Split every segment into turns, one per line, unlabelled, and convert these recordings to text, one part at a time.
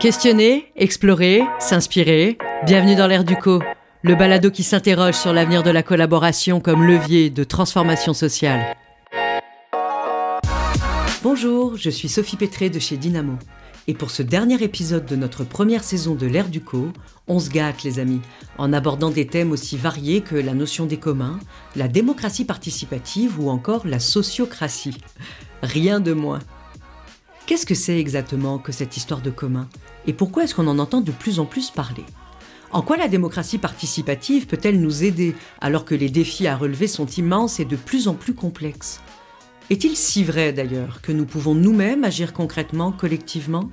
Questionner, explorer, s'inspirer. Bienvenue dans l'ère du co, le balado qui s'interroge sur l'avenir de la collaboration comme levier de transformation sociale. Bonjour, je suis Sophie Pétré de chez Dynamo. Et pour ce dernier épisode de notre première saison de l'ère du co, on se gâte les amis, en abordant des thèmes aussi variés que la notion des communs, la démocratie participative ou encore la sociocratie. Rien de moins. Qu'est-ce que c'est exactement que cette histoire de commun? Et pourquoi est-ce qu'on en entend de plus en plus parler? En quoi la démocratie participative peut-elle nous aider alors que les défis à relever sont immenses et de plus en plus complexes? Est-il si vrai d'ailleurs que nous pouvons nous-mêmes agir concrètement, collectivement?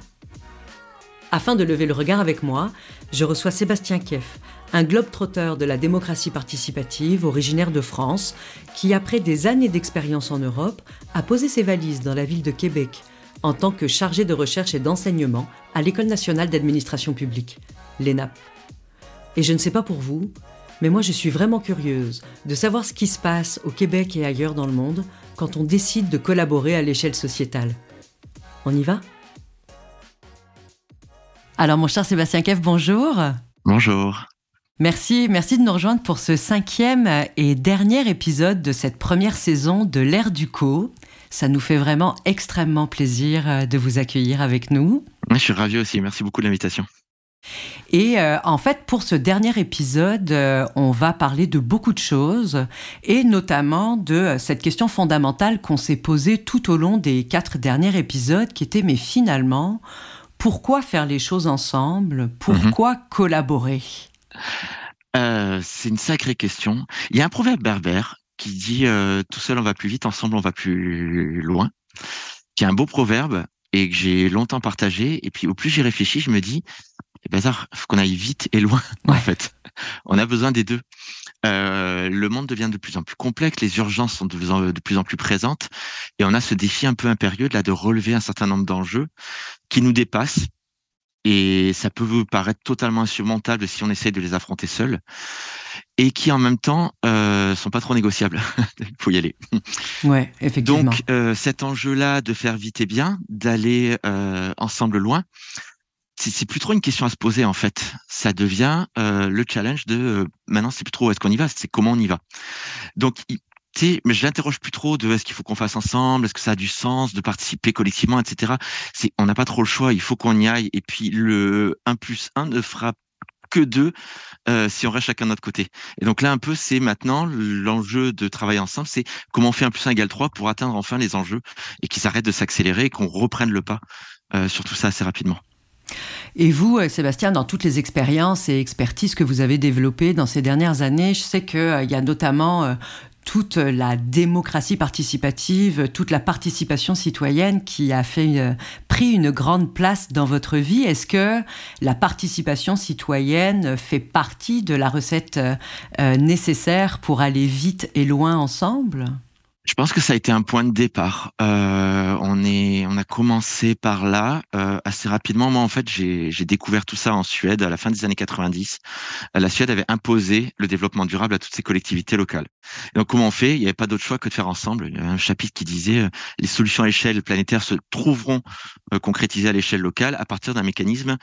Afin de lever le regard avec moi, je reçois Sébastien Keff, un globe-trotteur de la démocratie participative originaire de France, qui après des années d'expérience en Europe, a posé ses valises dans la ville de Québec en tant que chargé de recherche et d'enseignement à l'École nationale d'administration publique, l'ENAP. Et je ne sais pas pour vous, mais moi je suis vraiment curieuse de savoir ce qui se passe au Québec et ailleurs dans le monde quand on décide de collaborer à l'échelle sociétale. On y va? Alors mon cher Sébastien Kev, bonjour.
Bonjour.
Merci, merci de nous rejoindre pour ce cinquième et dernier épisode de cette première saison de l'ère du co. Ça nous fait vraiment extrêmement plaisir euh, de vous accueillir avec nous.
Je suis ravi aussi, merci beaucoup de l'invitation.
Et euh, en fait, pour ce dernier épisode, euh, on va parler de beaucoup de choses, et notamment de cette question fondamentale qu'on s'est posée tout au long des quatre derniers épisodes, qui était, mais finalement, pourquoi faire les choses ensemble? Pourquoi mhm. collaborer?
C'est une sacrée question. Il y a un proverbe berbère qui dit Tout seul on va plus vite, ensemble on va plus loin », qui est un beau proverbe et que j'ai longtemps partagé. Et puis au plus j'y réfléchis, je me dis bazar, faut qu'on aille vite et loin, en fait. On a besoin des deux. Euh, le monde devient de plus en plus complexe, les urgences sont de plus, en, de plus en plus présentes, et on a ce défi un peu impérieux de, là, de relever un certain nombre d'enjeux qui nous dépassent. Et ça peut vous paraître totalement insurmontable si on essaye de les affronter seul, et qui en même temps euh, sont pas trop négociables. Il faut y aller.
Ouais, effectivement.
Donc euh, cet enjeu-là de faire vite et bien, d'aller euh, ensemble loin, c'est plus trop une question à se poser en fait. Ça devient euh, le challenge de euh, maintenant c'est plus trop est-ce qu'on y va, c'est comment on y va? Donc mais je l'interroge plus trop de est-ce qu'il faut qu'on fasse ensemble, est-ce que ça a du sens de participer collectivement, etc. C'est on n'a pas trop le choix, il faut qu'on y aille. Et puis le 1 plus 1 ne fera que deux euh, si on reste chacun de notre côté. Et donc là un peu c'est maintenant l'enjeu de travailler ensemble, c'est comment on fait un plus 1 égale 3 pour atteindre enfin les enjeux et qu'ils arrêtent de s'accélérer et qu'on reprenne le pas euh, sur tout ça assez rapidement.
Et vous, euh, Sébastien, dans toutes les expériences et expertises que vous avez développées dans ces dernières années, je sais qu'il euh, y a notamment toute la démocratie participative, toute la participation citoyenne qui a fait, pris une grande place dans votre vie. Est-ce que la participation citoyenne fait partie de la recette nécessaire pour aller vite et loin ensemble?
Je pense que ça a été un point de départ. Euh, on est, on a commencé par là euh, assez rapidement. Moi, en fait, j'ai découvert tout ça en Suède à la fin des années 90. La Suède avait imposé le développement durable à toutes ses collectivités locales. donc, comment on fait? Il n'y avait pas d'autre choix que de faire ensemble. Il y a un chapitre qui disait euh, les solutions à l'échelle planétaire se trouveront euh, concrétisées à l'échelle locale à partir d'un mécanisme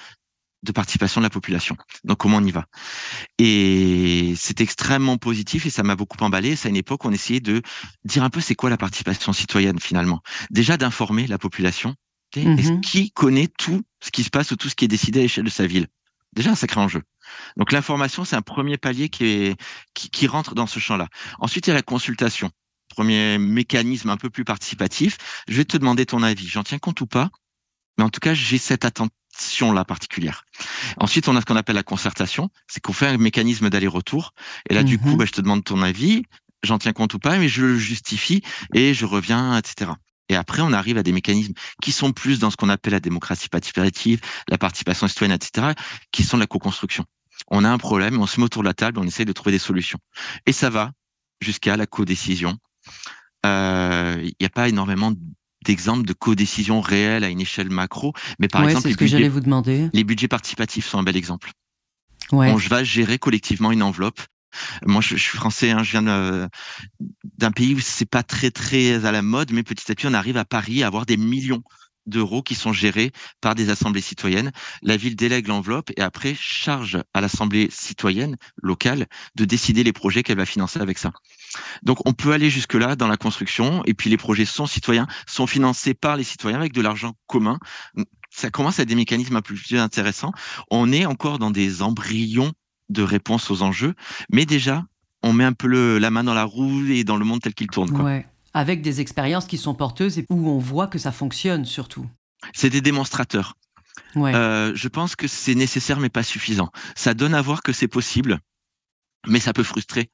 de participation de la population. Donc comment on y va? Et c'est extrêmement positif et ça m'a beaucoup emballé. C'est à une époque où on essayait de dire un peu c'est quoi la participation citoyenne finalement. Déjà d'informer la population. Mhm. Qui connaît tout ce qui se passe ou tout ce qui est décidé à l'échelle de sa ville Déjà un sacré enjeu. Donc l'information, c'est un premier palier qui, est, qui, qui rentre dans ce champ-là. Ensuite, il y a la consultation. Premier mécanisme un peu plus participatif. Je vais te demander ton avis. J'en tiens compte ou pas? Mais en tout cas, j'ai cette attention-là particulière. Ensuite, on a ce qu'on appelle la concertation, c'est qu'on fait un mécanisme d'aller-retour. Et là, du coup, mhm. bah, je te demande ton avis, j'en tiens compte ou pas, mais je le justifie et je reviens, etc. Et après, on arrive à des mécanismes qui sont plus dans ce qu'on appelle la démocratie participative, la participation citoyenne, etc., qui sont la co-construction. On a un problème, on se met autour de la table, on essaie de trouver des solutions. Et ça va jusqu'à la co-décision. Euh, il n'y a pas énormément d'exemples de co-décision réelle à une échelle macro. Mais par exemple,
les, budgets, vous demander.
les budgets participatifs sont un bel exemple. Ouais. On va gérer collectivement une enveloppe. Moi, je, suis français, hein, je viens d'un pays où c'est pas très très à la mode, mais petit à petit, on arrive à Paris à avoir des millions d'euros qui sont gérés par des assemblées citoyennes. La ville délègue l'enveloppe et après charge à l'assemblée citoyenne locale de décider les projets qu'elle va financer avec ça. Donc on peut aller jusque-là dans la construction et puis les projets sont citoyens, sont financés par les citoyens avec de l'argent commun. Ça commence à des mécanismes un peu plus intéressants. On est encore dans des embryons de réponse aux enjeux, mais déjà on met un peu la main dans la roue et dans le monde tel qu'il tourne. Quoi
avec des expériences qui sont porteuses et où on voit que ça fonctionne surtout.
C'est des démonstrateurs. Euh, je pense que c'est nécessaire mais pas suffisant. Ça donne à voir que c'est possible, mais ça peut frustrer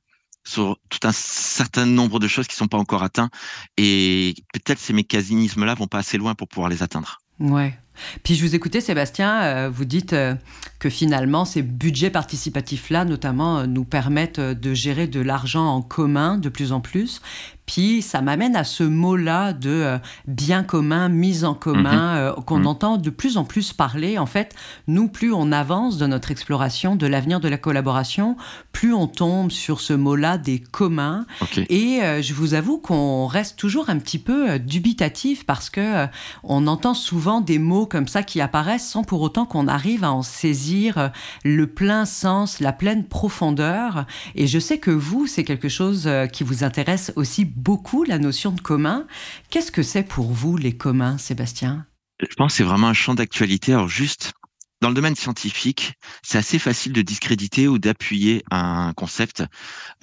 sur tout un certain nombre de choses qui sont pas encore atteintes et peut-être ces mécanismes-là vont pas assez loin pour pouvoir les atteindre.
Ouais. Puis je vous écoutais, Sébastien, euh, vous dites euh, que finalement ces budgets participatifs-là, notamment, nous permettent de gérer de l'argent en commun de plus en plus. Puis ça m'amène à ce mot-là de euh, bien commun, mise en commun, mhm. euh, qu'on mhm. entend de plus en plus parler. En fait, nous, plus on avance dans notre exploration de l'avenir de la collaboration, plus on tombe sur ce mot-là des communs. Et euh, je vous avoue qu'on reste toujours un petit peu dubitatif parce que on entend souvent des mots comme ça qui apparaissent sans pour autant qu'on arrive à en saisir le plein sens, la pleine profondeur. Et je sais que vous, c'est quelque chose qui vous intéresse aussi beaucoup la notion de commun. Qu'est-ce que c'est pour vous les communs, Sébastien?
Je pense que c'est vraiment un champ d'actualité. Alors juste, dans le domaine scientifique, c'est assez facile de discréditer ou d'appuyer un concept.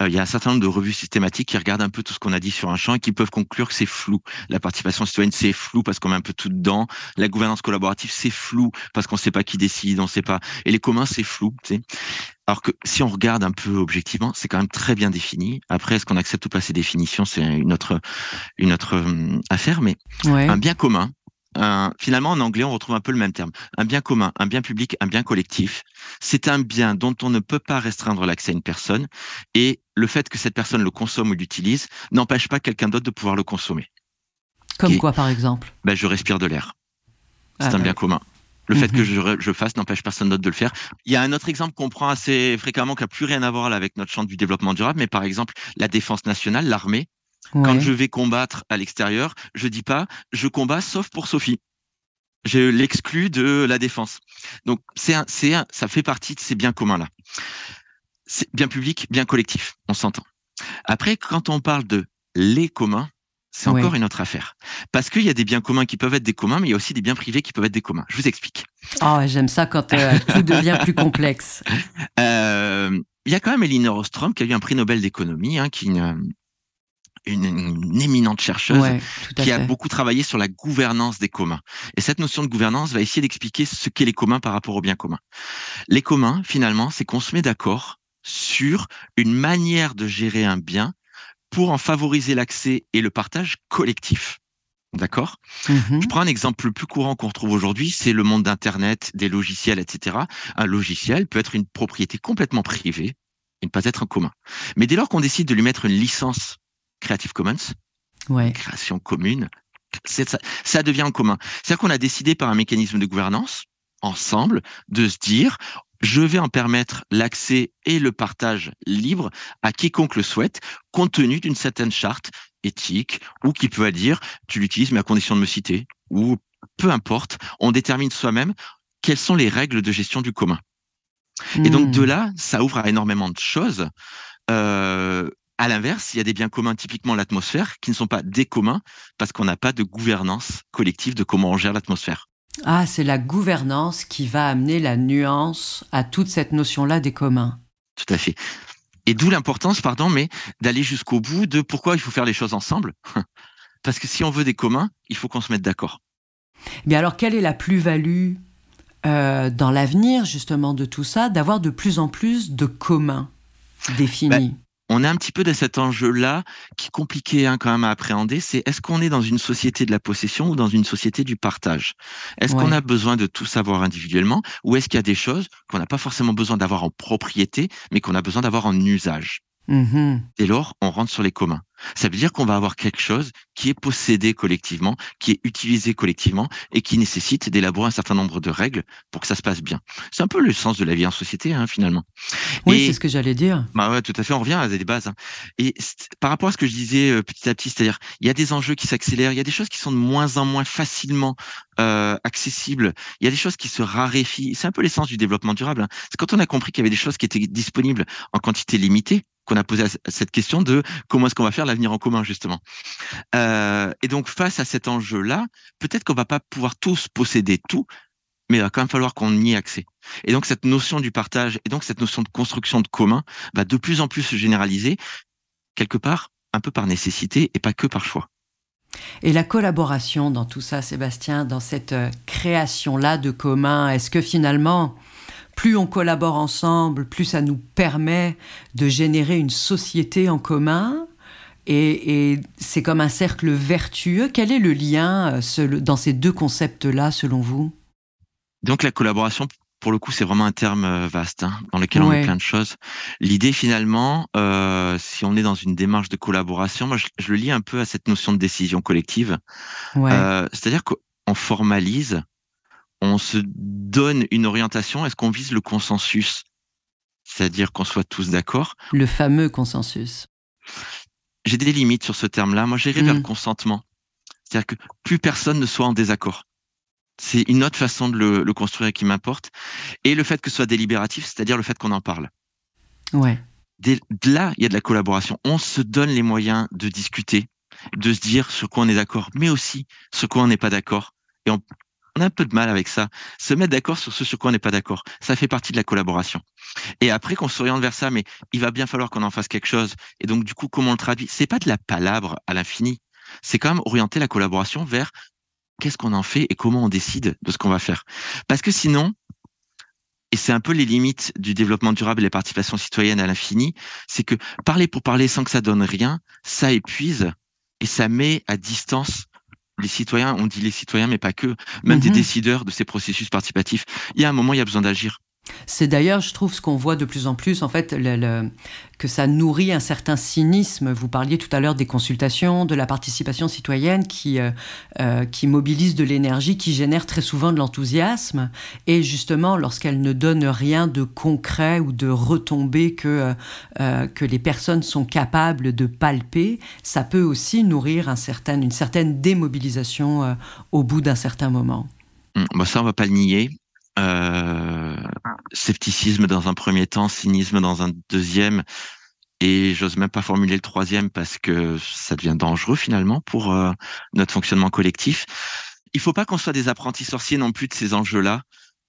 Euh, il y a un certain nombre de revues systématiques qui regardent un peu tout ce qu'on a dit sur un champ et qui peuvent conclure que c'est flou. La participation citoyenne, c'est flou parce qu'on met un peu tout dedans. La gouvernance collaborative, c'est flou parce qu'on ne sait pas qui décide, on ne sait pas. Et les communs, c'est flou. Alors que si on regarde un peu objectivement, c'est quand même très bien défini. Après, est-ce qu'on accepte ou pas ces définitions, c'est une autre, une autre hum, affaire. Mais un bien commun, finalement, en anglais, on retrouve un peu le même terme. Un bien commun, un bien public, un bien collectif. C'est un bien dont on ne peut pas restreindre l'accès à une personne. Et le fait que cette personne le consomme ou l'utilise n'empêche pas quelqu'un d'autre de pouvoir le consommer.
Comme quoi, par exemple?
ben, Je respire de l'air. C'est ah un bien commun. Le fait que mhm. je, fasse n'empêche personne d'autre de le faire. Il y a un autre exemple qu'on prend assez fréquemment qui n'a plus rien à voir avec notre champ du développement durable, mais par exemple la défense nationale, l'armée. Quand je vais combattre à l'extérieur, je dis pas je combats sauf pour Sophie. Je l'exclus de la défense. Donc c'est c'est ça fait partie de ces biens communs là. C'est bien public, bien collectif, on s'entend. Après, quand on parle de les communs, c'est encore une autre affaire. Parce qu'il y a des biens communs qui peuvent être des communs, mais il y a aussi des biens privés qui peuvent être des communs. Je vous explique.
Oh, j'aime ça quand euh, tout devient plus complexe.
Euh, il y a quand même Elinor Ostrom qui a eu un prix Nobel d'économie, hein, qui une, une, éminente chercheuse qui a beaucoup travaillé sur la gouvernance des communs. Et cette notion de gouvernance va essayer d'expliquer ce qu'est les communs par rapport aux biens communs. Les communs, finalement, c'est qu'on se met d'accord sur une manière de gérer un bien pour en favoriser l'accès et le partage collectif. D'accord? Mhm. Je prends un exemple le plus courant qu'on retrouve aujourd'hui, c'est le monde d'Internet, des logiciels, etc. Un logiciel peut être une propriété complètement privée et ne pas être en commun. Mais dès lors qu'on décide de lui mettre une licence Creative Commons,
ouais.
création commune, ça, ça devient en commun. C'est-à-dire qu'on a décidé par un mécanisme de gouvernance, ensemble, de se dire, je vais en permettre l'accès et le partage libre à quiconque le souhaite, compte tenu d'une certaine charte éthique, ou qui peut dire, tu l'utilises, mais à condition de me citer, ou peu importe, on détermine soi-même quelles sont les règles de gestion du commun. Et donc de hmm. là, ça ouvre à énormément de choses. Euh, à l'inverse, il y a des biens communs, typiquement l'atmosphère, qui ne sont pas des communs parce qu'on n'a pas de gouvernance collective de comment on gère l'atmosphère.
Ah, c'est la gouvernance qui va amener la nuance à toute cette notion-là des communs.
Tout à fait. Et d'où l'importance, pardon, mais d'aller jusqu'au bout de pourquoi il faut faire les choses ensemble. Parce que si on veut des communs, il faut qu'on se mette d'accord.
Mais alors, quelle est la plus-value euh, dans l'avenir, justement, de tout ça, d'avoir de plus en plus de communs définis? Ben,
on est un petit peu dans cet enjeu-là qui est compliqué hein, quand même à appréhender, c'est est-ce qu'on est dans une société de la possession ou dans une société du partage? Est-ce qu'on a besoin de tout savoir individuellement ou est-ce qu'il y a des choses qu'on n'a pas forcément besoin d'avoir en propriété, mais qu'on a besoin d'avoir en usage? Mmh Dès lors, on rentre sur les communs. Ça veut dire qu'on va avoir quelque chose qui est possédé collectivement, qui est utilisé collectivement et qui nécessite d'élaborer un certain nombre de règles pour que ça se passe bien. C'est un peu le sens de la vie en société, hein, finalement.
Oui, c'est ce que j'allais dire.
Bah ouais, tout à fait. On revient à des bases. Hein. Et par rapport à ce que je disais euh, petit à petit, c'est-à-dire, il y a des enjeux qui s'accélèrent, il y a des choses qui sont de moins en moins facilement euh, accessibles, il y a des choses qui se raréfient. C'est un peu l'essence du développement durable. Hein. C'est quand on a compris qu'il y avait des choses qui étaient disponibles en quantité limitée qu'on a posé cette question de comment est-ce qu'on va faire l'avenir en commun justement. Euh, et donc face à cet enjeu-là, peut-être qu'on va pas pouvoir tous posséder tout, mais il va quand même falloir qu'on y ait accès. Et donc cette notion du partage et donc cette notion de construction de commun va de plus en plus se généraliser quelque part un peu par nécessité et pas que par choix.
Et la collaboration dans tout ça, Sébastien, dans cette euh, création-là de commun, est-ce que finalement, plus on collabore ensemble, plus ça nous permet de générer une société en commun. Et, c'est comme un cercle vertueux. Quel est le lien euh, dans ces deux concepts-là, selon vous?
Donc la collaboration, pour le coup, c'est vraiment un terme euh, vaste hein, dans lequel on met plein de choses. L'idée, finalement, euh, si on est dans une démarche de collaboration, moi, je, le lis un peu à cette notion de décision collective. C'est-à-dire qu'on formalise on se donne une orientation, est-ce qu'on vise le consensus? C'est-à-dire qu'on soit tous d'accord?
Le fameux consensus.
J'ai des limites sur ce terme-là. Moi, j'irai vers le hmm. consentement. C'est-à-dire que plus personne ne soit en désaccord. C'est une autre façon de le, construire qui m'importe. Et le fait que ce soit délibératif, c'est-à-dire le fait qu'on en parle.
Ouais.
là, il y a de la collaboration. On se donne les moyens de discuter, de se dire sur quoi on est d'accord, mais aussi sur quoi on n'est pas d'accord. Et on, on a un peu de mal avec ça. Se mettre d'accord sur ce sur quoi on n'est pas d'accord, ça fait partie de la collaboration. Et après qu'on s'oriente vers ça, mais il va bien falloir qu'on en fasse quelque chose. Et donc du coup, comment on le traduit? C'est pas de la palabre à l'infini. C'est quand même orienter la collaboration vers qu'est-ce qu'on en fait et comment on décide de ce qu'on va faire. Parce que sinon, et c'est un peu les limites du développement durable et la participation citoyenne à l'infini, c'est que parler pour parler sans que ça donne rien, ça épuise et ça met à distance les citoyens, on dit les citoyens, mais pas que, même des mhm. décideurs de ces processus participatifs. Il y a un moment, il y a besoin d'agir.
C'est d'ailleurs, je trouve, ce qu'on voit de plus en plus, en fait, que ça nourrit un certain cynisme. Vous parliez tout à l'heure des consultations, de la participation citoyenne qui, euh, euh, qui mobilise de l'énergie, qui génère très souvent de l'enthousiasme. Et justement, lorsqu'elle ne donne rien de concret ou de retombées que, euh, que les personnes sont capables de palper, ça peut aussi nourrir une certaine démobilisation au bout d'un certain moment.
Hum, bah ça, on va pas le nier. Euh, scepticisme dans un premier temps, cynisme dans un deuxième, et j'ose même pas formuler le troisième parce que ça devient dangereux finalement pour euh, notre fonctionnement collectif. Il faut pas qu'on soit des apprentis sorciers non plus de ces enjeux-là.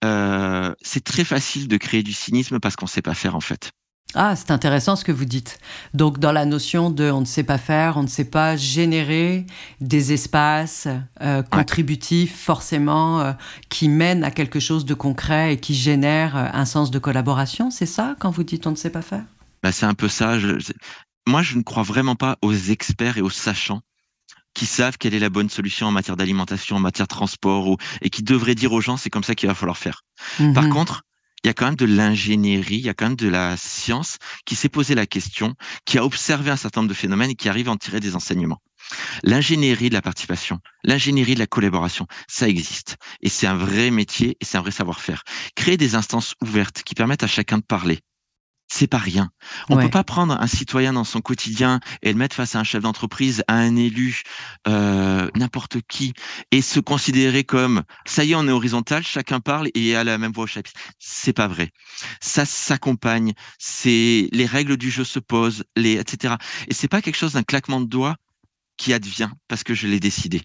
Euh, c'est très facile de créer du cynisme parce qu'on sait pas faire en fait.
Ah, c'est intéressant ce que vous dites. Donc, dans la notion de on ne sait pas faire, on ne sait pas générer des espaces euh, contributifs forcément euh, qui mènent à quelque chose de concret et qui génèrent euh, un sens de collaboration, c'est ça quand vous dites on ne sait pas faire?
Bah, C'est un peu ça. moi, je ne crois vraiment pas aux experts et aux sachants qui savent quelle est la bonne solution en matière d'alimentation, en matière de transport, ou... et qui devraient dire aux gens c'est comme ça qu'il va falloir faire. Par mhm. contre, il y a quand même de l'ingénierie, il y a quand même de la science qui s'est posé la question, qui a observé un certain nombre de phénomènes et qui arrive à en tirer des enseignements. L'ingénierie de la participation, l'ingénierie de la collaboration, ça existe. Et c'est un vrai métier et c'est un vrai savoir-faire. Créer des instances ouvertes qui permettent à chacun de parler, c'est pas rien. On ne peut pas prendre un citoyen dans son quotidien et le mettre face à un chef d'entreprise, à un élu, euh, n'importe qui, et se considérer comme ça y est, on est horizontal, chacun parle et a la même voix au chapitre. C'est pas vrai. Ça s'accompagne. C'est les règles du jeu se posent, les etc. Et c'est pas quelque chose d'un claquement de doigts qui advient parce que je l'ai décidé.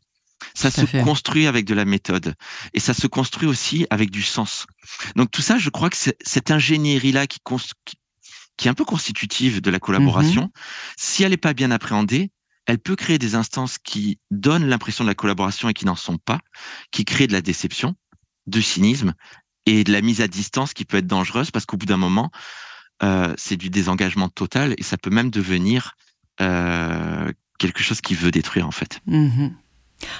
Ça se construit avec de la méthode et ça se construit aussi avec du sens. Donc tout ça, je crois que cette ingénierie-là qui, qui, qui est un peu constitutive de la collaboration, mhm. si elle n'est pas bien appréhendée, elle peut créer des instances qui donnent l'impression de la collaboration et qui n'en sont pas, qui créent de la déception, du cynisme et de la mise à distance qui peut être dangereuse parce qu'au bout d'un moment, euh, c'est du désengagement total et ça peut même devenir euh, quelque chose qui veut détruire en fait.
Mhm.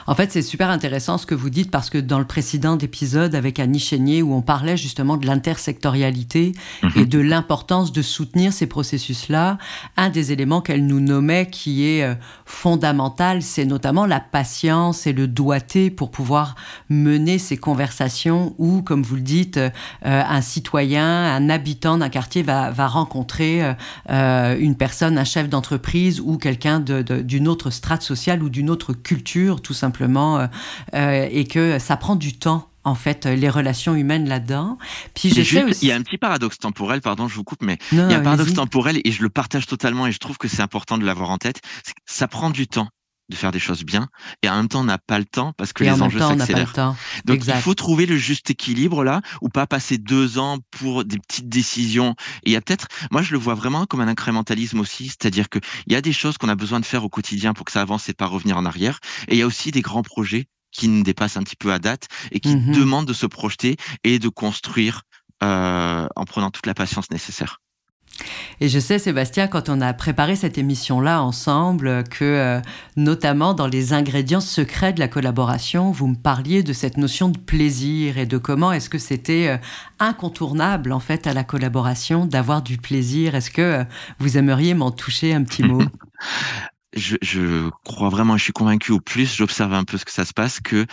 En fait, c'est super intéressant ce que vous dites parce que dans le précédent épisode avec Annie Chénier, où on parlait justement de l'intersectorialité mhm. et de l'importance de soutenir ces processus-là, un des éléments qu'elle nous nommait qui est euh, fondamental, c'est notamment la patience et le doigté pour pouvoir mener ces conversations où, comme vous le dites, euh, un citoyen, un habitant d'un quartier va, rencontrer euh, une personne, un chef d'entreprise ou quelqu'un d'une autre strate sociale ou d'une autre culture, tout simplement, euh, euh, et que ça prend du temps en fait les relations humaines là-dedans.
Puis il y a un petit paradoxe temporel, pardon, je vous coupe, mais il y a un paradoxe temporel et je le partage totalement et je trouve que c'est important de l'avoir en tête. Ça prend du temps de faire des choses bien et en même temps on n'a pas le temps parce que les enjeux s'accélèrent. Donc il faut trouver le juste équilibre là ou pas passer deux ans pour des petites décisions. Et il y a peut-être, moi je le vois vraiment comme un incrémentalisme aussi, c'est-à-dire que il y a des choses qu'on a besoin de faire au quotidien pour que ça avance et pas revenir en arrière. Et il y a aussi des grands projets qui nous dépassent un petit peu à date et qui mhm. demandent de se projeter et de construire euh, en prenant toute la patience nécessaire.
Et je sais, Sébastien, quand on a préparé cette émission-là ensemble, que euh, notamment dans les ingrédients secrets de la collaboration, vous me parliez de cette notion de plaisir et de comment est-ce que c'était euh, incontournable en fait à la collaboration d'avoir du plaisir. Est-ce que euh, vous aimeriez m'en toucher un petit mot?
Je, je, crois vraiment, je suis convaincu au plus j'observe un peu ce que ça se passe que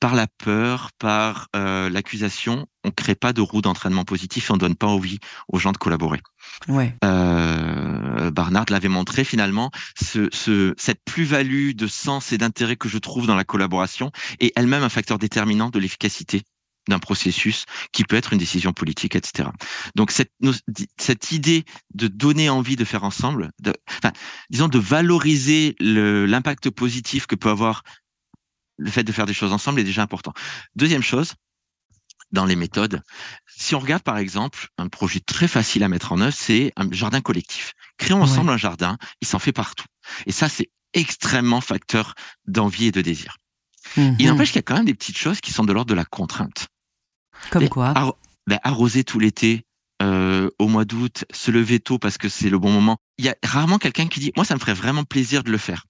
par la peur, par euh, l'accusation, on crée pas de roue d'entraînement positif et on donne pas envie aux gens de collaborer.
Ouais.
Euh, Barnard l'avait montré finalement, ce, ce, cette plus-value de sens et d'intérêt que je trouve dans la collaboration est elle-même un facteur déterminant de l'efficacité d'un processus qui peut être une décision politique, etc. Donc cette, cette idée de donner envie de faire ensemble, de, enfin, disons de valoriser l'impact positif que peut avoir le fait de faire des choses ensemble est déjà important. Deuxième chose, dans les méthodes, si on regarde par exemple un projet très facile à mettre en œuvre, c'est un jardin collectif. Créons ensemble un jardin, il s'en fait partout. Et ça, c'est extrêmement facteur d'envie et de désir. Il mhm. n'empêche qu'il y a quand même des petites choses qui sont de l'ordre de la contrainte.
Comme quoi
ben, Arroser tout l'été, euh, au mois d'août, se lever tôt parce que c'est le bon moment. Il y a rarement quelqu'un qui dit, moi, ça me ferait vraiment plaisir de le faire.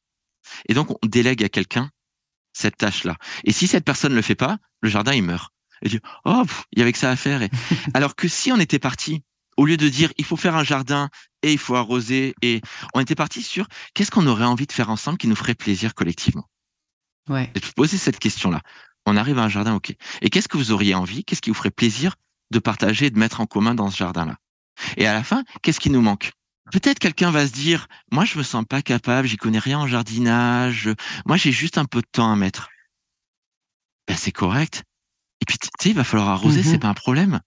Et donc, on délègue à quelqu'un cette tâche-là. Et si cette personne ne le fait pas, le jardin, il meurt. Et dit, oh, il y avait que ça à faire. Alors que si on était parti, au lieu de dire, il faut faire un jardin et il faut arroser, et on était parti sur qu'est-ce qu'on aurait envie de faire ensemble qui nous ferait plaisir collectivement?
Ouais.
Et de poser cette question-là. On arrive à un jardin, ok. Et qu'est-ce que vous auriez envie, qu'est-ce qui vous ferait plaisir de partager et de mettre en commun dans ce jardin-là? Et à la fin, qu'est-ce qui nous manque? Peut-être quelqu'un va se dire, moi je me sens pas capable, j'y connais rien en jardinage, moi j'ai juste un peu de temps à mettre. Ben, c'est correct. Et puis tu sais, il va falloir arroser, c'est mhm. pas un problème.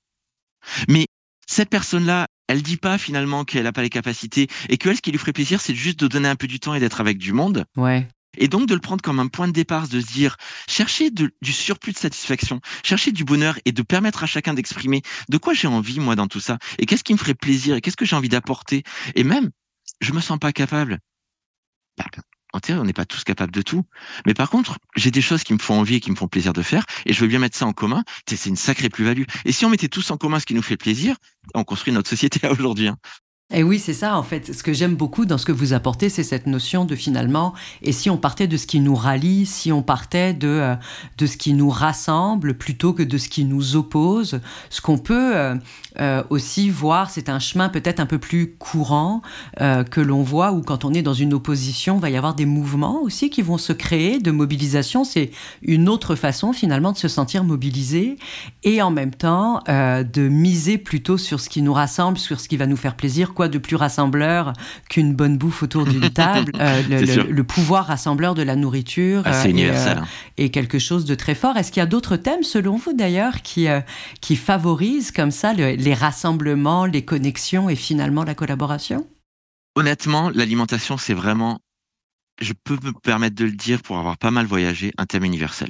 Mais cette personne-là, elle dit pas finalement qu'elle n'a pas les capacités et que elle, ce qui lui ferait plaisir, c'est juste de donner un peu du temps et d'être avec du monde.
Ouais.
Et donc de le prendre comme un point de départ, de se dire, chercher du surplus de satisfaction, chercher du bonheur et de permettre à chacun d'exprimer de quoi j'ai envie moi dans tout ça, et qu'est-ce qui me ferait plaisir, et qu'est-ce que j'ai envie d'apporter? Et même, je me sens pas capable. Bah, en théorie, on n'est pas tous capables de tout. Mais par contre, j'ai des choses qui me font envie et qui me font plaisir de faire, et je veux bien mettre ça en commun. C'est une sacrée plus-value. Et si on mettait tous en commun ce qui nous fait plaisir, on construit notre société aujourd'hui. Hein.
Et oui, c'est ça, en fait. Ce que j'aime beaucoup dans ce que vous apportez, c'est cette notion de finalement, et si on partait de ce qui nous rallie, si on partait de, euh, de ce qui nous rassemble plutôt que de ce qui nous oppose, ce qu'on peut euh, euh, aussi voir, c'est un chemin peut-être un peu plus courant que l'on voit, où quand on est dans une opposition, il va y avoir des mouvements aussi qui vont se créer de mobilisation. C'est une autre façon finalement de se sentir mobilisé et en même temps de miser plutôt sur ce qui nous rassemble, sur ce qui va nous faire plaisir, quoi de plus rassembleur qu'une bonne bouffe autour d'une table euh, le, pouvoir rassembleur de la nourriture
ah, est euh,
hein. et, quelque chose de très fort. Est-ce qu'il y a d'autres thèmes, selon vous d'ailleurs, qui, euh, qui favorisent comme ça les rassemblements, les connexions et finalement la collaboration?
Honnêtement, l'alimentation, c'est vraiment, je peux me permettre de le dire pour avoir pas mal voyagé, un thème universel.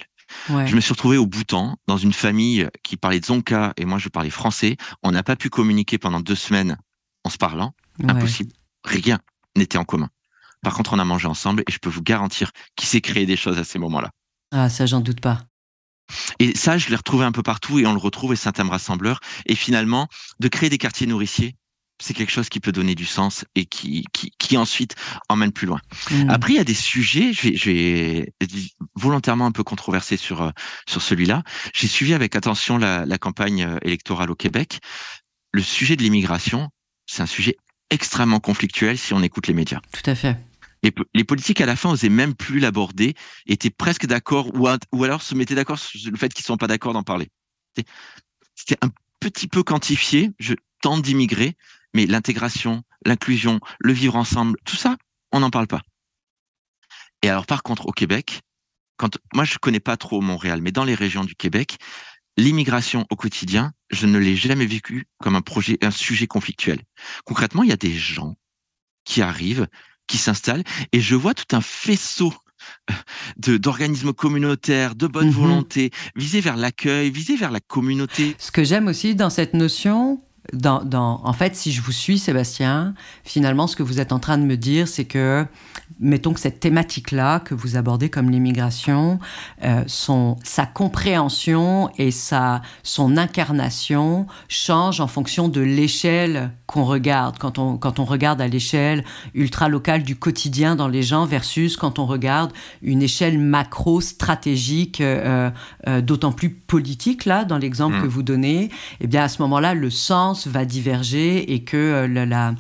Je me suis retrouvé au Bhoutan, dans une famille qui parlait Zonka et moi je parlais français. On n'a pas pu communiquer pendant deux semaines en se parlant, impossible. Rien n'était en commun. Par contre, on a mangé ensemble et je peux vous garantir qu'il s'est créé des choses à ces moments-là.
Ah, ça, j'en doute pas.
Et ça, je l'ai retrouvé un peu partout et on le retrouve et c'est un thème rassembleur. Et finalement, de créer des quartiers nourriciers, c'est quelque chose qui peut donner du sens et qui, qui, qui ensuite emmène plus loin. Hmm. Après, il y a des sujets, je vais, je vais volontairement un peu controversé sur sur celui-là. J'ai suivi avec attention la, la campagne électorale au Québec. Le sujet de l'immigration, c'est un sujet extrêmement conflictuel si on écoute les médias.
Tout à fait.
Les, les politiques à la fin osaient même plus l'aborder, étaient presque d'accord ou, ou alors se mettaient d'accord sur le fait qu'ils sont pas d'accord d'en parler. C'était un petit peu quantifié. Je tente d'immigrer, mais l'intégration, l'inclusion, le vivre ensemble, tout ça, on n'en parle pas. Et alors, par contre, au Québec, quand moi je connais pas trop Montréal, mais dans les régions du Québec, l'immigration au quotidien, je ne l'ai jamais vécu comme un projet, un sujet conflictuel. Concrètement, il y a des gens qui arrivent, qui s'installent, et je vois tout un faisceau de d'organismes communautaires, de bonne mmh volonté, visés vers l'accueil, visés vers la communauté.
Ce que j'aime aussi dans cette notion, dans, dans, en fait, si je vous suis, Sébastien, finalement, ce que vous êtes en train de me dire, c'est que mettons que cette thématique-là que vous abordez comme l'immigration, euh, son, sa compréhension et sa, son incarnation changent en fonction de l'échelle qu'on regarde. Quand on, quand on regarde à l'échelle ultra-locale du quotidien dans les gens versus quand on regarde une échelle macro-stratégique, euh, euh, d'autant plus politique, là, dans l'exemple que mmh. vous donnez, eh bien, à ce moment-là, le sens va diverger et que la, la,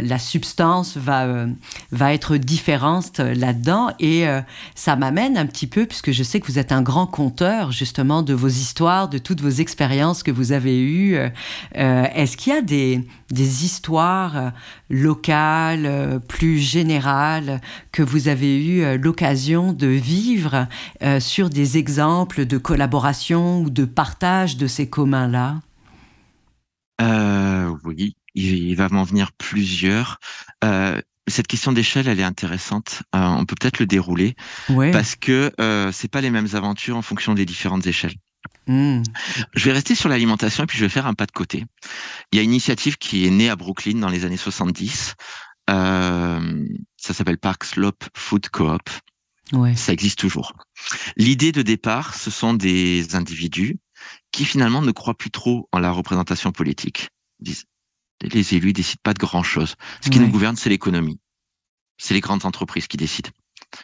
la substance va, va être différence euh, là-dedans et euh, ça m'amène un petit peu, puisque je sais que vous êtes un grand conteur justement de vos histoires, de toutes vos expériences que vous avez eues. Euh, est-ce qu'il y a des, des histoires locales, plus générales, que vous avez eu l'occasion de vivre sur des exemples de collaboration ou de partage de ces communs-là?
Oui, il, va m'en venir plusieurs cette question d'échelle, elle est intéressante. Euh, on peut peut-être le dérouler parce que euh, c'est pas les mêmes aventures en fonction des différentes échelles. Hmm. Je vais rester sur l'alimentation et puis je vais faire un pas de côté. Il y a une initiative qui est née à Brooklyn dans les années 70. Euh, ça s'appelle Park Slope Food Co-op. Ouais. Ça existe toujours. L'idée de départ, ce sont des individus qui finalement ne croient plus trop en la représentation politique. Ils disent les élus décident pas de grand chose. Ce qui nous gouverne, c'est l'économie. C'est les grandes entreprises qui décident.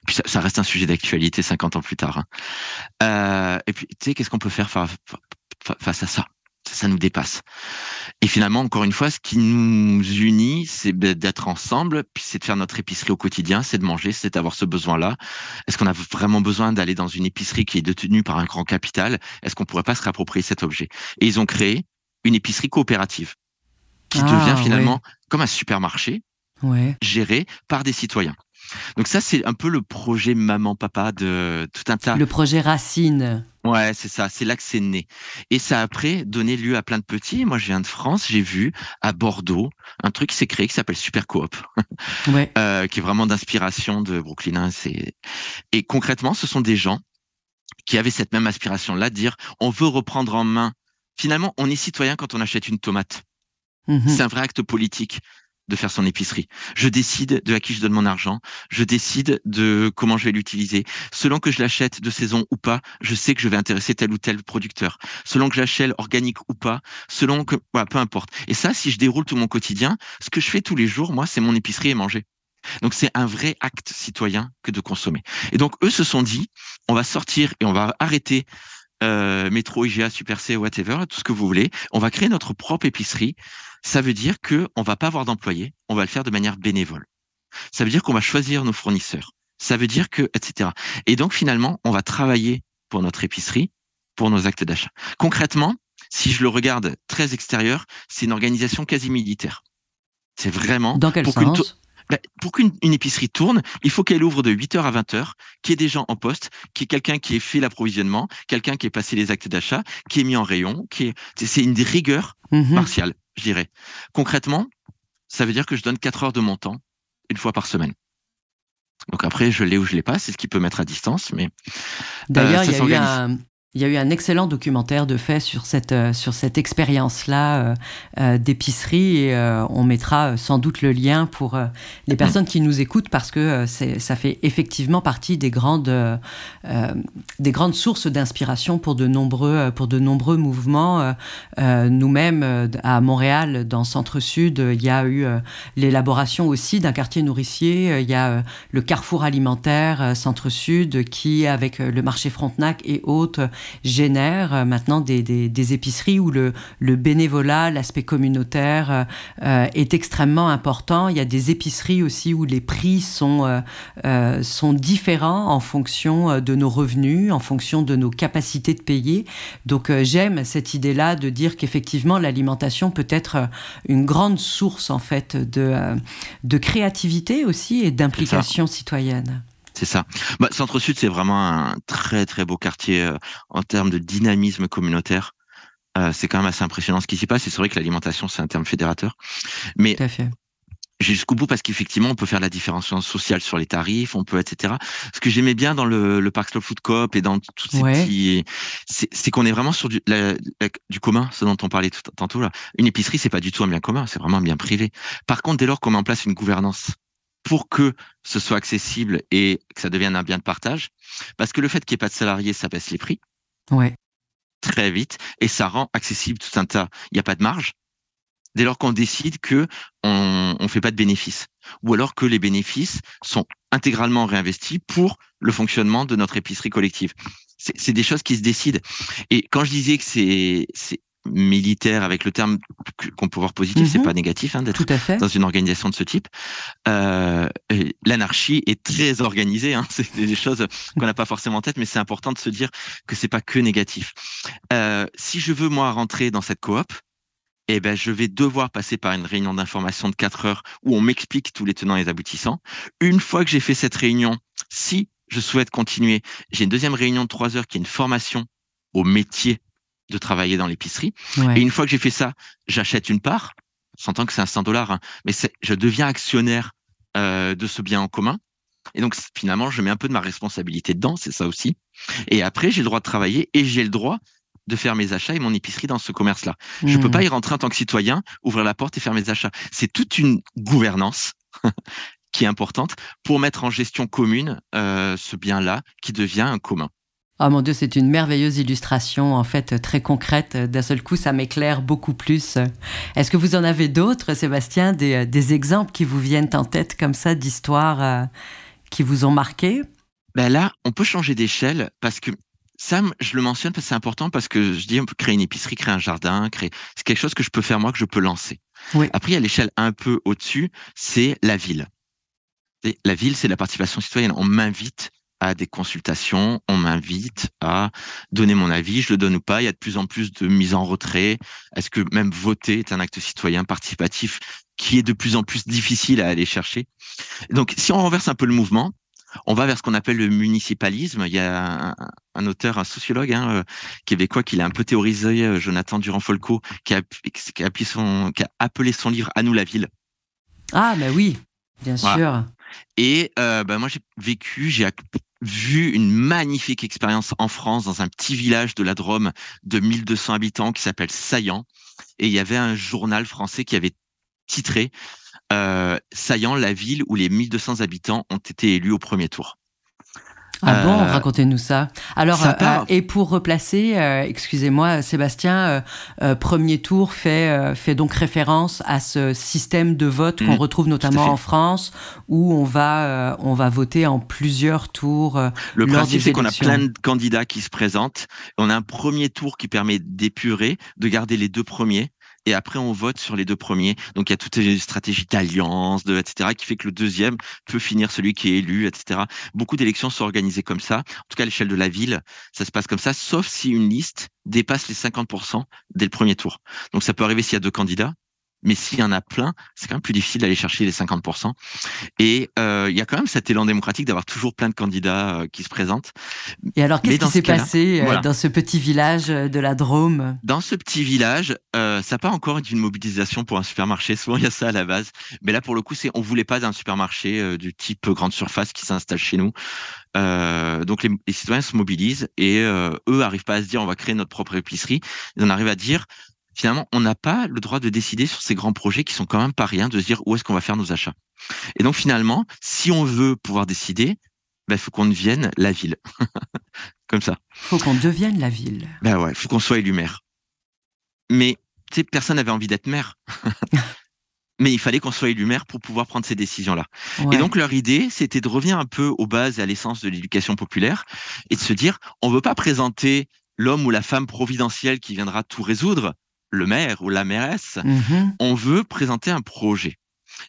Puis ça, reste un sujet d'actualité 50 ans plus tard. Hein. Euh, et puis, tu sais, qu'est-ce qu'on peut faire face à ça? Ça nous dépasse. Et finalement, encore une fois, ce qui nous unit, c'est d'être ensemble, puis c'est de faire notre épicerie au quotidien, c'est de manger, c'est d'avoir ce besoin-là. Est-ce qu'on a vraiment besoin d'aller dans une épicerie qui est détenue par un grand capital? Est-ce qu'on pourrait pas se réapproprier cet objet? Et ils ont créé une épicerie coopérative qui devient ah, finalement comme un supermarché géré par des citoyens. Donc ça, c'est un peu le projet maman-papa de tout un tas.
Le projet Racine.
Ouais, c'est ça, c'est là que c'est né. Et ça a après donné lieu à plein de petits. Moi, je viens de France, j'ai vu à Bordeaux un truc qui s'est créé qui s'appelle Super Coop, ouais. euh, qui est vraiment d'inspiration de Brooklyn. Hein, et concrètement, ce sont des gens qui avaient cette même aspiration-là, de dire on veut reprendre en main. Finalement, on est citoyen quand on achète une tomate. Mhm. C'est un vrai acte politique de faire son épicerie. Je décide de à qui je donne mon argent. Je décide de comment je vais l'utiliser. Selon que je l'achète de saison ou pas, je sais que je vais intéresser tel ou tel producteur. Selon que j'achète organique ou pas, selon que, voilà, peu importe. Et ça, si je déroule tout mon quotidien, ce que je fais tous les jours, moi, c'est mon épicerie et manger. Donc c'est un vrai acte citoyen que de consommer. Et donc eux se sont dit, on va sortir et on va arrêter euh, métro, IGA, Super C, whatever, tout ce que vous voulez. On va créer notre propre épicerie ça veut dire que on va pas avoir d'employés, on va le faire de manière bénévole. Ça veut dire qu'on va choisir nos fournisseurs. Ça veut dire que, etc. Et donc finalement, on va travailler pour notre épicerie, pour nos actes d'achat. Concrètement, si je le regarde très extérieur, c'est une organisation quasi militaire. C'est vraiment
dans quel
pour
sens?
ben, pour qu'une épicerie tourne, il faut qu'elle ouvre de 8h à 20h, qu'il y ait des gens en poste, qu'il y ait quelqu'un qui ait fait l'approvisionnement, quelqu'un qui ait passé les actes d'achat, qui ait mis en rayon, qui c'est une rigueur mmh martiale je dirais. Concrètement, ça veut dire que je donne 4 heures de mon temps une fois par semaine. Donc après, je l'ai ou je l'ai pas, c'est ce qui peut mettre à distance, mais
d'ailleurs, euh, il y a eu un, Il y a eu un excellent documentaire de fait sur cette, euh, sur cette expérience-là euh, euh, d'épicerie et on mettra sans doute le lien pour les personnes qui nous écoutent parce que ça fait effectivement partie des grandes, des grandes sources d'inspiration pour, de nombreux, pour de nombreux mouvements. Nous-mêmes, à Montréal, dans Centre-Sud, il y a eu l'élaboration aussi d'un quartier nourricier. Il y a le carrefour alimentaire Centre-Sud qui, avec le marché Frontenac et autres, génère euh, maintenant des, des, épiceries où le, le bénévolat, l'aspect communautaire euh, est extrêmement important. Il y a des épiceries aussi où les prix sont, euh, sont différents en fonction de nos revenus, en fonction de nos capacités de payer. Donc j'aime cette idée-là de dire qu'effectivement l'alimentation peut être une grande source en fait de, de créativité aussi et d'implication citoyenne.
C'est ça. Bah, Centre-Sud, c'est vraiment un très très beau quartier euh, en termes de dynamisme communautaire. Euh, c'est quand même assez impressionnant ce qui s'y passe. Et c'est vrai que l'alimentation, c'est un terme fédérateur. Mais Tout à fait. jusqu'au bout parce qu'effectivement, on peut faire la différenciation sociale sur les tarifs, on peut, etc. Ce que j'aimais bien dans le, le Parc Slow Food Coop et dans tout ces petits, c'est qu'on est vraiment sur du, du commun, ce dont on parlait tout, tantôt là. Une épicerie, c'est pas du tout un bien commun, c'est vraiment un bien privé. Par contre, dès lors qu'on met en place une gouvernance pour que ce soit accessible et que ça devienne un bien de partage. Parce que le fait qu'il n'y ait pas de salariés, ça baisse les prix.
Ouais.
Très vite. Et ça rend accessible tout un tas. Il n'y a pas de marge. Dès lors qu'on décide que on ne fait pas de bénéfices. Ou alors que les bénéfices sont intégralement réinvestis pour le fonctionnement de notre épicerie collective. C'est des choses qui se décident. Et quand je disais que c'est militaire avec le terme qu'on peut voir positif, c'est mhm. pas négatif hein, d'être dans une organisation de ce type. Euh, L'anarchie est très organisée, hein, c'est des choses qu'on n'a pas forcément en tête, mais c'est important de se dire que c'est pas que négatif. Euh, si je veux moi rentrer dans cette coop, eh ben, je vais devoir passer par une réunion d'information de 4 heures où on m'explique tous les tenants et les aboutissants. Une fois que j'ai fait cette réunion, si je souhaite continuer, j'ai une deuxième réunion de 3 heures qui est une formation au métier de travailler dans l'épicerie. Et une fois que j'ai fait ça, j'achète une part, s'entend que c'est un 100 dollars, hein, mais je deviens actionnaire euh, de ce bien en commun. Et donc finalement, je mets un peu de ma responsabilité dedans, c'est ça aussi. Et après, j'ai le droit de travailler et j'ai le droit de faire mes achats et mon épicerie dans ce commerce-là. Je Je peux hmm. pas y rentrer en tant que citoyen, ouvrir la porte et faire mes achats. C'est toute une gouvernance qui est importante pour mettre en gestion commune euh, ce bien-là qui devient un commun.
Oh mon Dieu, c'est une merveilleuse illustration, en fait, très concrète. D'un seul coup, ça m'éclaire beaucoup plus. Est-ce que vous en avez d'autres, Sébastien, des, des, exemples qui vous viennent en tête comme ça, d'histoires euh, qui vous ont marqué?
Ben Là, on peut changer d'échelle parce que ça, je le mentionne parce que c'est important parce que je dis on peut créer une épicerie, créer un jardin, créer. C'est quelque chose que je peux faire moi, que je peux lancer. Oui. Après, il y a l'échelle un peu au-dessus, c'est la ville. Et la ville, c'est la participation citoyenne. On m'invite à des consultations, on m'invite à donner mon avis, je le donne ou pas. Il y a de plus en plus de mise en retrait. Est-ce que même voter est un acte citoyen participatif qui est de plus en plus difficile à aller chercher? Donc, si on renverse un peu le mouvement, on va vers ce qu'on appelle le municipalisme. Il y a un, auteur, un sociologue hein, euh, québécois qui l'a un peu théorisé, euh, Jonathan Durand-Folco, qui a, qui, a son, qui a appelé son livre À nous la ville.
Ah, ben oui, bien sûr.
Et euh, bah, moi, j'ai vécu, j'ai vu une magnifique expérience en France dans un petit village de la Drôme de 1200 habitants qui s'appelle Saillant. Et il y avait un journal français qui avait titré euh, Saillant, la ville où les 1200 habitants ont été élus au premier tour.
Ah bon, euh, racontez-nous ça. Alors, euh, et pour replacer, euh, excusez-moi, Sébastien, premier tour fait, fait donc référence à ce système de vote qu'on mmh, retrouve notamment en France, où on va, on va voter en plusieurs tours.
Le principe, c'est qu'on a plein de candidats qui se présentent. On a un premier tour qui permet d'épurer, de garder les deux premiers et après on vote sur les deux premiers. Donc il y a toute une stratégie d'alliance, de etc. qui fait que le deuxième peut finir celui qui est élu, etc. Beaucoup d'élections sont organisées comme ça. En tout cas, à l'échelle de la ville, ça se passe comme ça, sauf si une liste dépasse les 50% dès le premier tour. Donc ça peut arriver s'il y a deux candidats. Mais s'il y en a plein, c'est quand même plus difficile d'aller chercher les 50%. Et euh, il y a quand même cet élan démocratique d'avoir toujours plein de candidats euh, qui se présentent.
Et alors, qu'est-ce qui s'est passé euh, dans ce petit village de la Drôme?
Dans ce petit village, ça n'a pas encore été une mobilisation pour un supermarché. Souvent, il y a ça à la base. Mais là, pour le coup, c'est on voulait pas d'un supermarché du type grande surface qui s'installe chez nous. donc les, les, citoyens se mobilisent et eux arrivent pas à se dire on va créer notre propre épicerie. Ils en arrivent à dire finalement, on n'a pas le droit de décider sur ces grands projets qui sont quand même pas rien, de se dire où est-ce qu'on va faire nos achats. Et donc finalement, si on veut pouvoir décider, il ben, faut qu'on devienne la ville. Comme ça.
Faut qu'on devienne la ville.
Ben ouais, faut qu'on soit élu maire. Mais tu sais, personne n'avait envie d'être maire. Mais il fallait qu'on soit élu maire pour pouvoir prendre ces décisions-là. Et donc leur idée, c'était de revenir un peu aux bases et à l'essence de l'éducation populaire et de se dire, on veut pas présenter l'homme ou la femme providentielle qui viendra tout résoudre le maire ou la mairesse, mhm. on veut présenter un projet.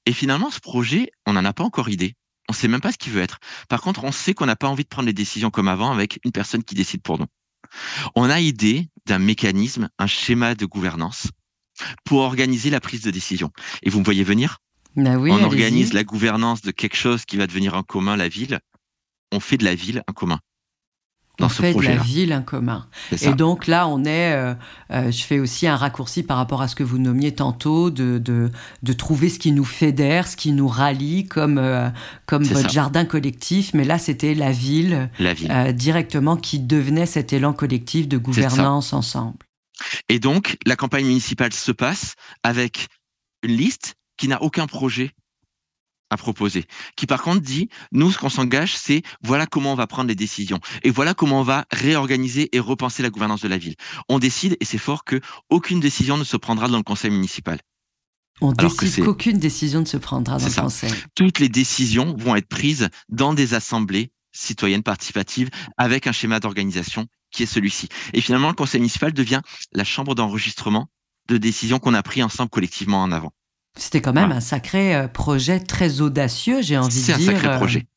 Et finalement, ce projet, on n'en a pas encore idée. On ne sait même pas ce qu'il veut être. Par contre, on sait qu'on n'a pas envie de prendre les décisions comme avant avec une personne qui décide pour nous. On a idée d'un mécanisme, un schéma de gouvernance pour organiser la prise de décision. Et vous me voyez venir?
Bah oui,
On organise la gouvernance de quelque chose qui va devenir en commun la ville. On fait de la ville un commun
on fait de la ville un commun. Et donc là, on est, euh, euh, je fais aussi un raccourci par rapport à ce que vous nommiez tantôt, de, de, de trouver ce qui nous fédère, ce qui nous rallie, comme, euh, comme votre jardin collectif. Mais là, c'était la ville,
la ville.
directement qui devenait cet élan collectif de gouvernance ensemble.
Et donc, la campagne municipale se passe avec une liste qui n'a aucun projet à proposer, qui par contre dit, nous, ce qu'on s'engage, c'est voilà comment on va prendre les décisions et voilà comment on va réorganiser et repenser la gouvernance de la ville. On décide, et c'est fort, que aucune décision ne se prendra dans le conseil municipal.
On décide qu'aucune décision ne se prendra dans le conseil.
Toutes les décisions vont être prises dans des assemblées citoyennes participatives avec un schéma d'organisation qui est celui-ci. Et finalement, le conseil municipal devient la chambre d'enregistrement de décisions qu'on a prises ensemble collectivement en avant.
C'était quand même un sacré euh, projet très audacieux, j'ai envie de dire.
C'est un sacré euh. projet.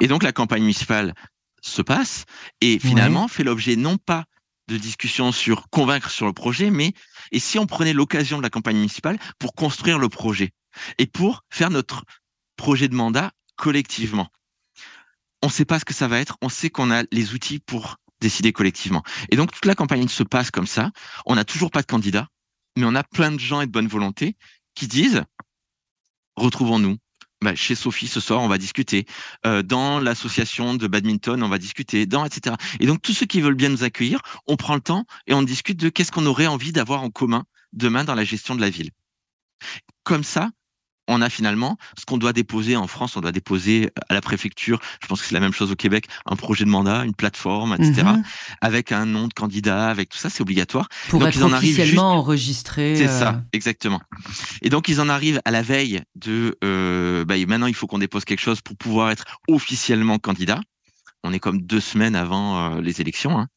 Et donc la campagne municipale se passe et finalement fait l'objet non pas de discussions sur convaincre sur le projet, mais et si on prenait l'occasion de la campagne municipale pour construire le projet et pour faire notre projet de mandat collectivement? On ne sait pas ce que ça va être, on sait qu'on a les outils pour décider collectivement. Et donc toute la campagne se passe comme ça. On n'a toujours pas de candidat, mais on a plein de gens et de bonne volonté qui disent retrouvons-nous. Bah, chez Sophie ce soir, on va discuter. Euh, dans l'association de badminton, on va discuter. Dans etc. Et donc tous ceux qui veulent bien nous accueillir, on prend le temps et on discute de qu'est-ce qu'on aurait envie d'avoir en commun demain dans la gestion de la ville. Comme ça, on a finalement ce qu'on doit déposer en France, on doit déposer à la préfecture, je pense que c'est la même chose au Québec, un projet de mandat, une plateforme, etc., mhm. avec un nom de candidat, avec tout ça, c'est obligatoire.
Pour être officiellement enregistré.
C'est ça, euh, exactement. Et donc ils en arrivent à la veille de, euh, bah, maintenant il faut qu'on dépose quelque chose pour pouvoir être officiellement candidat. On est comme deux semaines avant euh, les élections. Hein.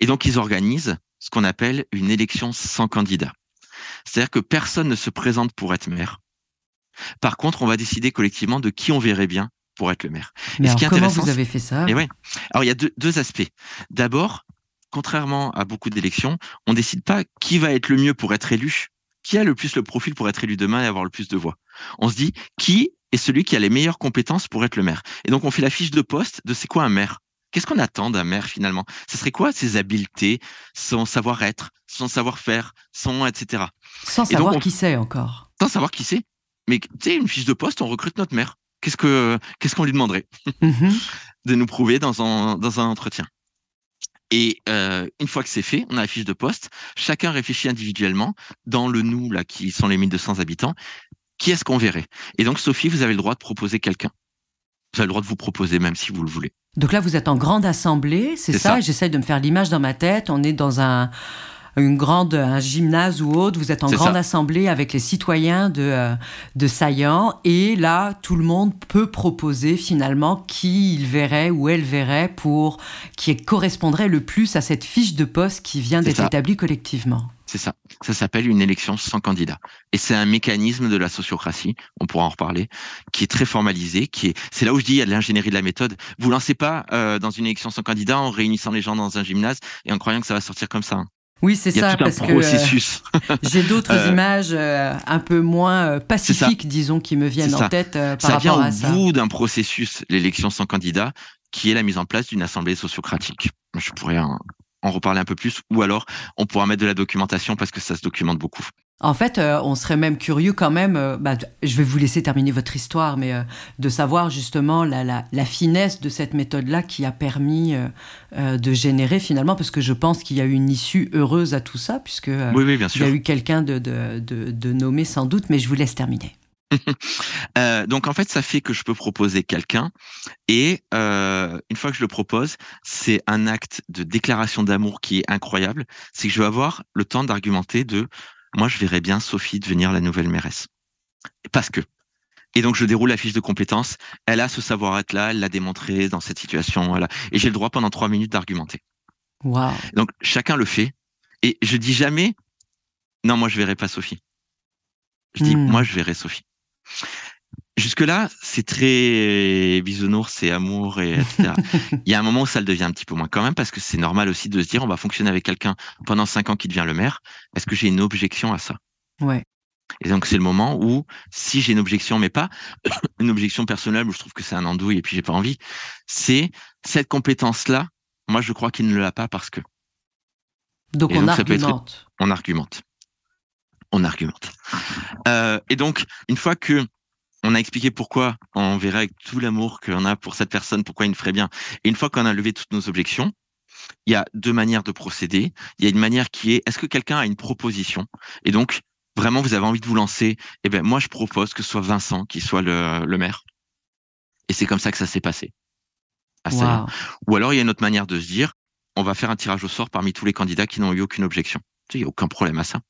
Et donc ils organisent ce qu'on appelle une élection sans candidat. C'est-à-dire que personne ne se présente pour être maire. Par contre, on va décider collectivement de qui on verrait bien pour être le maire.
Mais alors, comment vous avez fait ça?
Et ouais. Alors, il y a deux, aspects. D'abord, contrairement à beaucoup d'élections, on ne décide pas qui va être le mieux pour être élu, qui a le plus le profil pour être élu demain et avoir le plus de voix. On se dit qui est celui qui a les meilleures compétences pour être le maire? Et donc, on fait la fiche de poste de c'est quoi un maire? Qu'est-ce qu'on attend d'un maire finalement? Ce serait quoi ses habiletés, son savoir-être, son savoir-faire, son etc.
Sans savoir qui c'est encore.
Sans savoir qui c'est. Mais tu sais, une fiche de poste, on recrute notre maire. Qu'est-ce que qu'est-ce qu'on lui demanderait mhm. de nous prouver dans un dans un entretien? Et euh, une fois que c'est fait, on a la fiche de poste. Chacun réfléchit individuellement dans le nous là qui sont les 1200 habitants. Qui est-ce qu'on verrait? Et donc Sophie, vous avez le droit de proposer quelqu'un. Vous avez le droit de vous proposer même si vous le voulez.
Donc là, vous êtes en grande assemblée, c'est ça, ça. J'essaie de me faire l'image dans ma tête. On est dans un une grande, un gymnase ou autre, vous êtes en grande assemblée avec les citoyens de, euh, de Saillant, et là, tout le monde peut proposer finalement qui il verrait ou elle verrait pour, qui correspondrait le plus à cette fiche de poste qui vient d'être établie collectivement.
C'est ça. Ça s'appelle une élection sans candidat. Et c'est un mécanisme de la sociocratie, on pourra en reparler, qui est très formalisé, qui est, c'est là où je dis, il y a de l'ingénierie de la méthode. Vous lancez pas euh, dans une élection sans candidat en réunissant les gens dans un gymnase et en croyant que ça va sortir comme ça. Hein.
Oui, c'est ça,
parce processus.
que j'ai d'autres images un peu moins pacifiques, disons, qui me viennent en tête par
ça
rapport
à ça. Ça vient au bout d'un processus, l'élection sans candidat, qui est la mise en place d'une assemblée sociocratique. Je pourrais en, en reparler un peu plus, ou alors on pourra mettre de la documentation parce que ça se documente beaucoup.
En fait, euh, on serait même curieux quand même, euh, bah, je vais vous laisser terminer votre histoire, mais euh, de savoir justement la, la, finesse de cette méthode-là qui a permis de générer finalement, parce que je pense qu'il y a eu une issue heureuse à tout ça, puisque
oui, bien sûr.
il y a eu quelqu'un de, de, de, de nommé sans doute, mais je vous laisse terminer.
Euh, donc en fait, ça fait que je peux proposer quelqu'un et euh, une fois que je le propose, c'est un acte de déclaration d'amour qui est incroyable. C'est que je vais avoir le temps d'argumenter de moi, je verrais bien Sophie devenir la nouvelle mairesse parce que. Et donc je déroule la fiche de compétences. Elle a ce savoir-être là, elle l'a démontré dans cette situation, voilà. Et j'ai le droit pendant trois minutes d'argumenter.
Wow.
Donc chacun le fait et je dis jamais non, moi je verrai pas Sophie. Je dis, hmm. moi, je verrai Sophie. Jusque-là, c'est très bisounours, c'est amour, et etc. Il y a un moment où ça le devient un petit peu moins quand même, parce que c'est normal aussi de se dire, on va fonctionner avec quelqu'un pendant cinq ans qui devient le maire. Est-ce que j'ai une objection à ça?
Ouais.
Et donc c'est le moment où, si j'ai une objection, mais pas une objection personnelle où je trouve que c'est un andouille et puis j'ai pas envie, c'est cette compétence-là. Moi, je crois qu'il ne l'a pas parce que.
Donc on argumente.
On argumente on argumente. Euh, et donc, une fois que on a expliqué pourquoi, on verra avec tout l'amour qu'on a pour cette personne, pourquoi il nous ferait bien. Et une fois qu'on a levé toutes nos objections, il y a deux manières de procéder. Il y a une manière qui est, est-ce que quelqu'un a une proposition? Et donc, vraiment, vous avez envie de vous lancer? Eh ben, moi, je propose que ce soit Vincent qui soit le, maire. Et c'est comme ça que ça s'est passé. Ou alors, il y a une autre manière de se dire, on va faire un tirage au sort parmi tous les candidats qui n'ont eu aucune objection. Il n'y a aucun problème à ça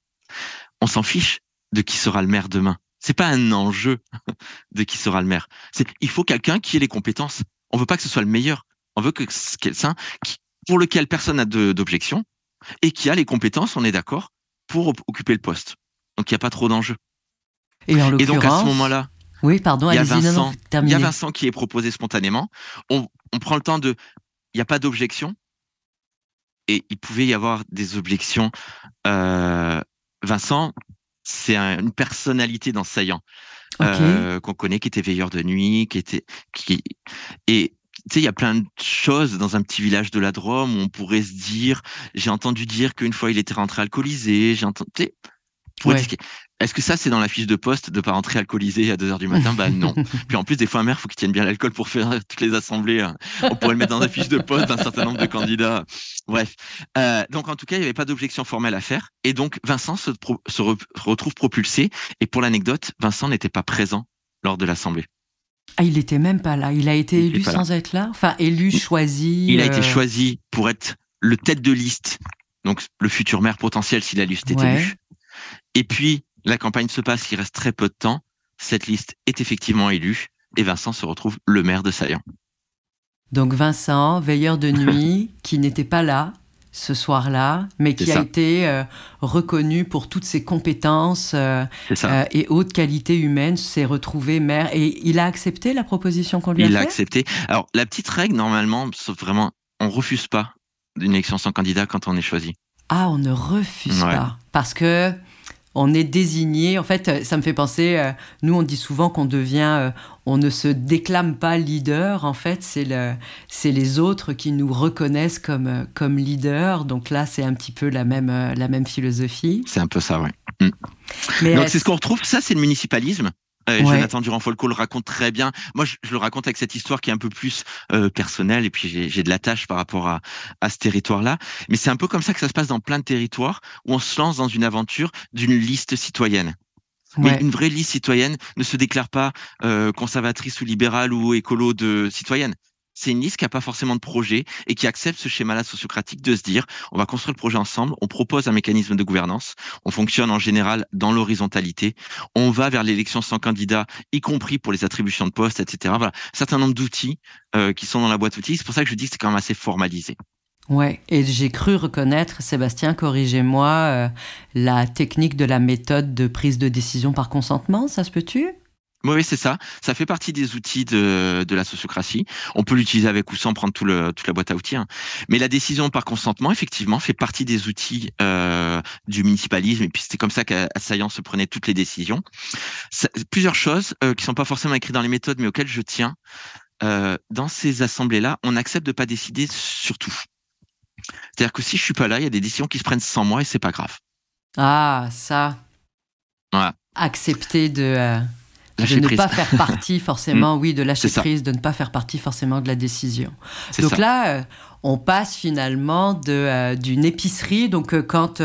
on s'en fiche de qui sera le maire demain. C'est pas un enjeu de qui sera le maire. C'est il faut quelqu'un qui ait les compétences. On veut pas que ce soit le meilleur. On veut que quelqu'un pour lequel personne n'a d'objection et qui a les compétences, on est d'accord, pour occuper le poste. Donc il n'y a pas trop d'enjeux.
Et,
donc à ce moment-là,
oui, pardon, il y a Vincent,
il y a Vincent qui est proposé spontanément. On, prend le temps de, il n'y a pas d'objection. Et il pouvait y avoir des objections euh, Vincent, c'est une personnalité dans Saillant euh, qu'on connaît, qui était veilleur de nuit, qui était, qui et tu sais, il y a plein de choses dans un petit village de la Drôme où on pourrait se dire, j'ai entendu dire qu'une fois il était rentré alcoolisé, j'ai entendu, est-ce que ça, c'est dans la fiche de poste de pas rentrer alcoolisé à 2 heures du matin? Bah non. Puis en plus, des fois, un maire, faut qu'il tienne bien l'alcool pour faire toutes les assemblées. Hein. On pourrait le mettre dans la fiche de poste d'un certain nombre de candidats. Bref. Euh, donc, en tout cas, il n'y avait pas d'objection formelle à faire. Et donc, Vincent se, se retrouve propulsé. Et pour l'anecdote, Vincent n'était pas présent lors de l'assemblée.
Ah, il n'était même pas là. Il a été élu sans être là? Enfin, élu, choisi.
Il a été euh, choisi pour être le tête de liste. Donc, le futur maire potentiel si la liste était élue. Et puis, la campagne se passe, il reste très peu de temps. Cette liste est effectivement élue et Vincent se retrouve le maire de Saillant.
Donc Vincent, veilleur de nuit, qui n'était pas là ce soir-là, mais qui a été euh, reconnu pour toutes ses compétences euh, euh, et hautes qualités humaines, s'est retrouvé maire. Et il a accepté la proposition qu'on lui a
faite
Il a
accepté. Alors, la petite règle, normalement, sauf vraiment, on refuse pas d'une élection sans candidat quand on est choisi.
Ah, on ne refuse pas. Parce que on est désigné. En fait, euh, ça me fait penser, euh, nous on dit souvent qu'on devient, euh, on ne se déclame pas leader. En fait, c'est le, c'est les autres qui nous reconnaissent comme comme leader. Donc là, c'est un petit peu la même la même philosophie.
C'est un peu ça, oui. Mm. Donc c'est ce qu'on retrouve. Ça, c'est le municipalisme. Euh, Jonathan Durand-Folco le raconte très bien. Moi, je, le raconte avec cette histoire qui est un peu plus euh, personnelle et puis j'ai de la tâche par rapport à, à ce territoire-là. Mais c'est un peu comme ça que ça se passe dans plein de territoires où on se lance dans une aventure d'une liste citoyenne. Mais une vraie liste citoyenne ne se déclare pas euh, conservatrice ou libérale ou écolo de citoyenne c'est une liste qui n'a pas forcément de projet et qui accepte ce schéma-là sociocratique de se dire on va construire le projet ensemble, on propose un mécanisme de gouvernance, on fonctionne en général dans l'horizontalité, on va vers l'élection sans candidat, y compris pour les attributions de postes, etc. Voilà, un certain nombre d'outils euh, qui sont dans la boîte outils. C'est pour ça que je dis que c'est quand même assez formalisé.
Ouais, et j'ai cru reconnaître, Sébastien, corrigez-moi, euh, la technique de la méthode de prise de décision par consentement, ça se peut-tu?
Oui, c'est ça. Ça fait partie des outils de, de la sociocratie. On peut l'utiliser avec ou sans prendre tout le, toute la boîte à outils. Hein. Mais la décision par consentement, effectivement, fait partie des outils euh, du municipalisme. Et puis c'est comme ça qu'Assaillant se prenait toutes les décisions. Ça, plusieurs choses euh, qui sont pas forcément écrites dans les méthodes, mais auxquelles je tiens. Euh, dans ces assemblées-là, on accepte de pas décider sur tout. C'est-à-dire que si je suis pas là, il y a des décisions qui se prennent sans moi et c'est pas grave.
Ah, ça.
Voilà.
Accepter de. De ne pas faire partie forcément, mm. oui, de lâcher prise, de ne pas faire partie forcément de la décision. Donc là, euh, on passe finalement de euh, d'une épicerie. Donc euh, quand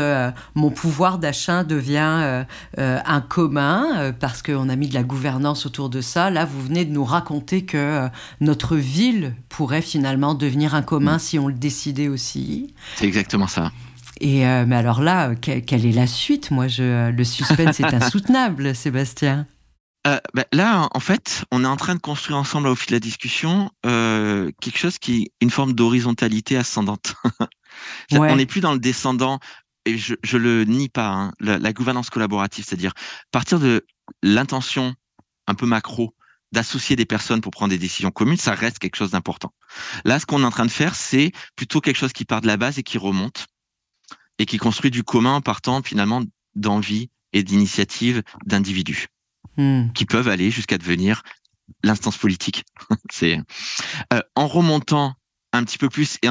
mon pouvoir d'achat devient un commun, parce qu'on a mis de la gouvernance autour de ça, là, vous venez de nous raconter que notre ville pourrait finalement devenir un commun mm. si on le décidait aussi.
C'est exactement ça.
Et mais alors là, quelle est la suite? Moi, je, le suspense est insoutenable, Sébastien.
Euh, bah, là, en fait, on est en train de construire ensemble au fil de la discussion euh, quelque chose qui est une forme d'horizontalité ascendante. On n'est plus dans le descendant, et je, je le nie pas, hein, la, gouvernance collaborative, c'est-à-dire partir de l'intention un peu macro d'associer des personnes pour prendre des décisions communes, ça reste quelque chose d'important. Là, ce qu'on est en train de faire, c'est plutôt quelque chose qui part de la base et qui remonte et qui construit du commun en partant finalement d'envie et d'initiative d'individus. Hmm. qui peuvent aller jusqu'à devenir l'instance politique. c'est euh, en remontant un petit peu plus et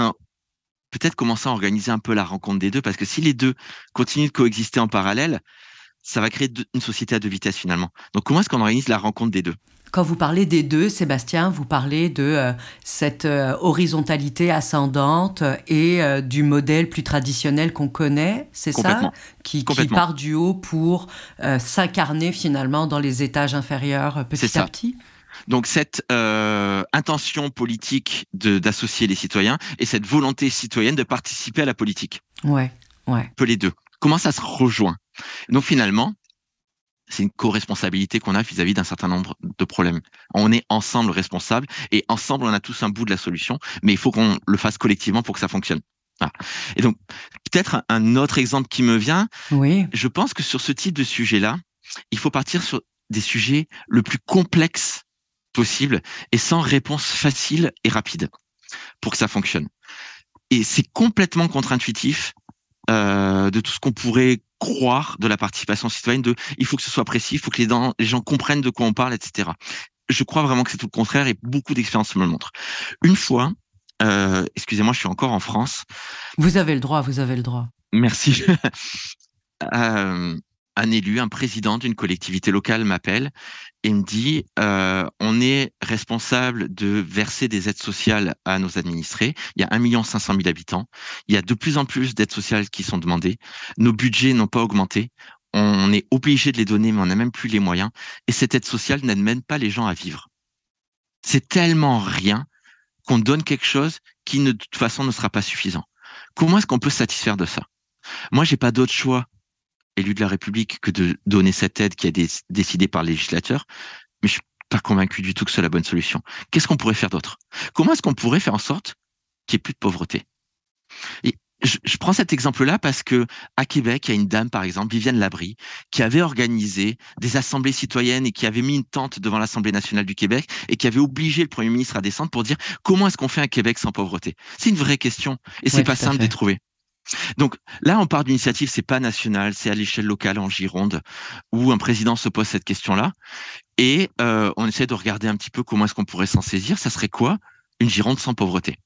peut-être commencer à organiser un peu la rencontre des deux, parce que si les deux continuent de coexister en parallèle, ça va créer une société à deux vitesses finalement. Donc comment est-ce qu'on organise la rencontre des deux?
Quand vous parlez des deux, Sébastien, vous parlez de euh, cette euh, horizontalité ascendante et euh, du modèle plus traditionnel qu'on connaît, c'est ça? Qui, qui, part du haut pour s'incarner finalement dans les étages inférieurs petit à petit?
Donc cette intention politique d'associer les citoyens et cette volonté citoyenne de participer à la politique.
Ouais, ouais.
Un peu les deux. Comment ça se rejoint? Donc finalement, c'est une co-responsabilité qu'on a vis-à-vis d'un certain nombre de problèmes. On est ensemble responsables et ensemble on a tous un bout de la solution, mais il faut qu'on le fasse collectivement pour que ça fonctionne. Et donc peut-être un autre exemple qui me vient.
Oui.
Je pense que sur ce type de sujet-là, il faut partir sur des sujets le plus complexes possible et sans réponse facile et rapide pour que ça fonctionne. Et c'est complètement contre-intuitif euh, de tout ce qu'on pourrait croire de la participation citoyenne, de il faut que ce soit précis, il faut que les, les gens comprennent de quoi on parle, etc. Je crois vraiment que c'est tout le contraire et beaucoup d'expériences me le montrent. Une fois, euh, excusez-moi, je suis encore en France.
Vous avez le droit, vous avez le droit.
Merci. euh, un élu, un président d'une collectivité locale m'appelle et me dit euh, on est responsable de verser des aides sociales à nos administrés. Il y a 1 500 000 habitants. Il y a de plus en plus d'aides sociales qui sont demandées. Nos budgets n'ont pas augmenté. On est obligé de les donner, mais on n'a même plus les moyens. Et cette aide sociale n'aide pas les gens à vivre. C'est tellement rien qu'on donne quelque chose qui, de toute façon, ne sera pas suffisant. Comment est-ce qu'on peut se satisfaire de ça? Moi, j'ai pas d'autre choix élu de la République que de donner cette aide qui a été décidée par le législateur. Mais je suis pas convaincu du tout que c'est la bonne solution. Qu'est-ce qu'on pourrait faire d'autre? Comment est-ce qu'on pourrait faire en sorte qu'il n'y ait plus de pauvreté? Et je, prends cet exemple-là parce que à Québec, il y a une dame, par exemple, Viviane Labrie, qui avait organisé des assemblées citoyennes et qui avait mis une tente devant l'Assemblée nationale du Québec et qui avait obligé le Premier ministre à descendre pour dire comment est-ce qu'on fait un Québec sans pauvreté? C'est une vraie question et c'est pas simple d'y trouver. Donc là, on part d'initiative, c'est pas national, c'est à l'échelle locale en Gironde où un président se pose cette question-là et euh, on essaie de regarder un petit peu comment est-ce qu'on pourrait s'en saisir. Ça serait quoi une Gironde sans pauvreté?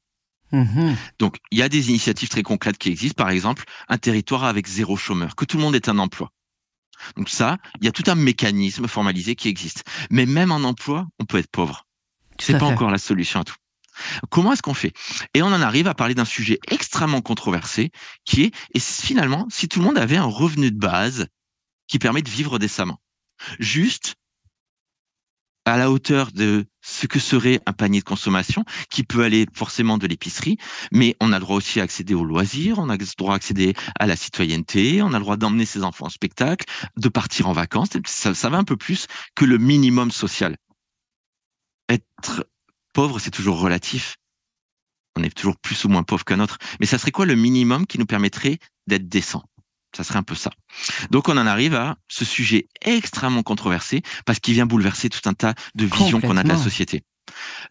Mmh Donc il y a des initiatives très concrètes qui existent, par exemple un territoire avec zéro chômeur, que tout le monde ait un emploi. Donc ça, il y a tout un mécanisme formalisé qui existe. Mais même en emploi, on peut être pauvre. C'est pas encore la solution à tout. Comment est-ce qu'on fait? Et on en arrive à parler d'un sujet extrêmement controversé qui est, et finalement, si tout le monde avait un revenu de base qui permet de vivre décemment, juste à la hauteur de ce que serait un panier de consommation qui peut aller forcément de l'épicerie, mais on a le droit aussi à accéder aux loisirs, on a le droit à accéder à la citoyenneté, on a le droit d'emmener ses enfants en spectacle, de partir en vacances. Ça, ça va un peu plus que le minimum social. Être pauvre, c'est toujours relatif. On est toujours plus ou moins pauvre qu'un autre. Mais ça serait quoi le minimum qui nous permettrait d'être décent? Ça serait un peu ça. Donc on en arrive à ce sujet extrêmement controversé parce qu'il vient bouleverser tout un tas de visions qu'on a de la société.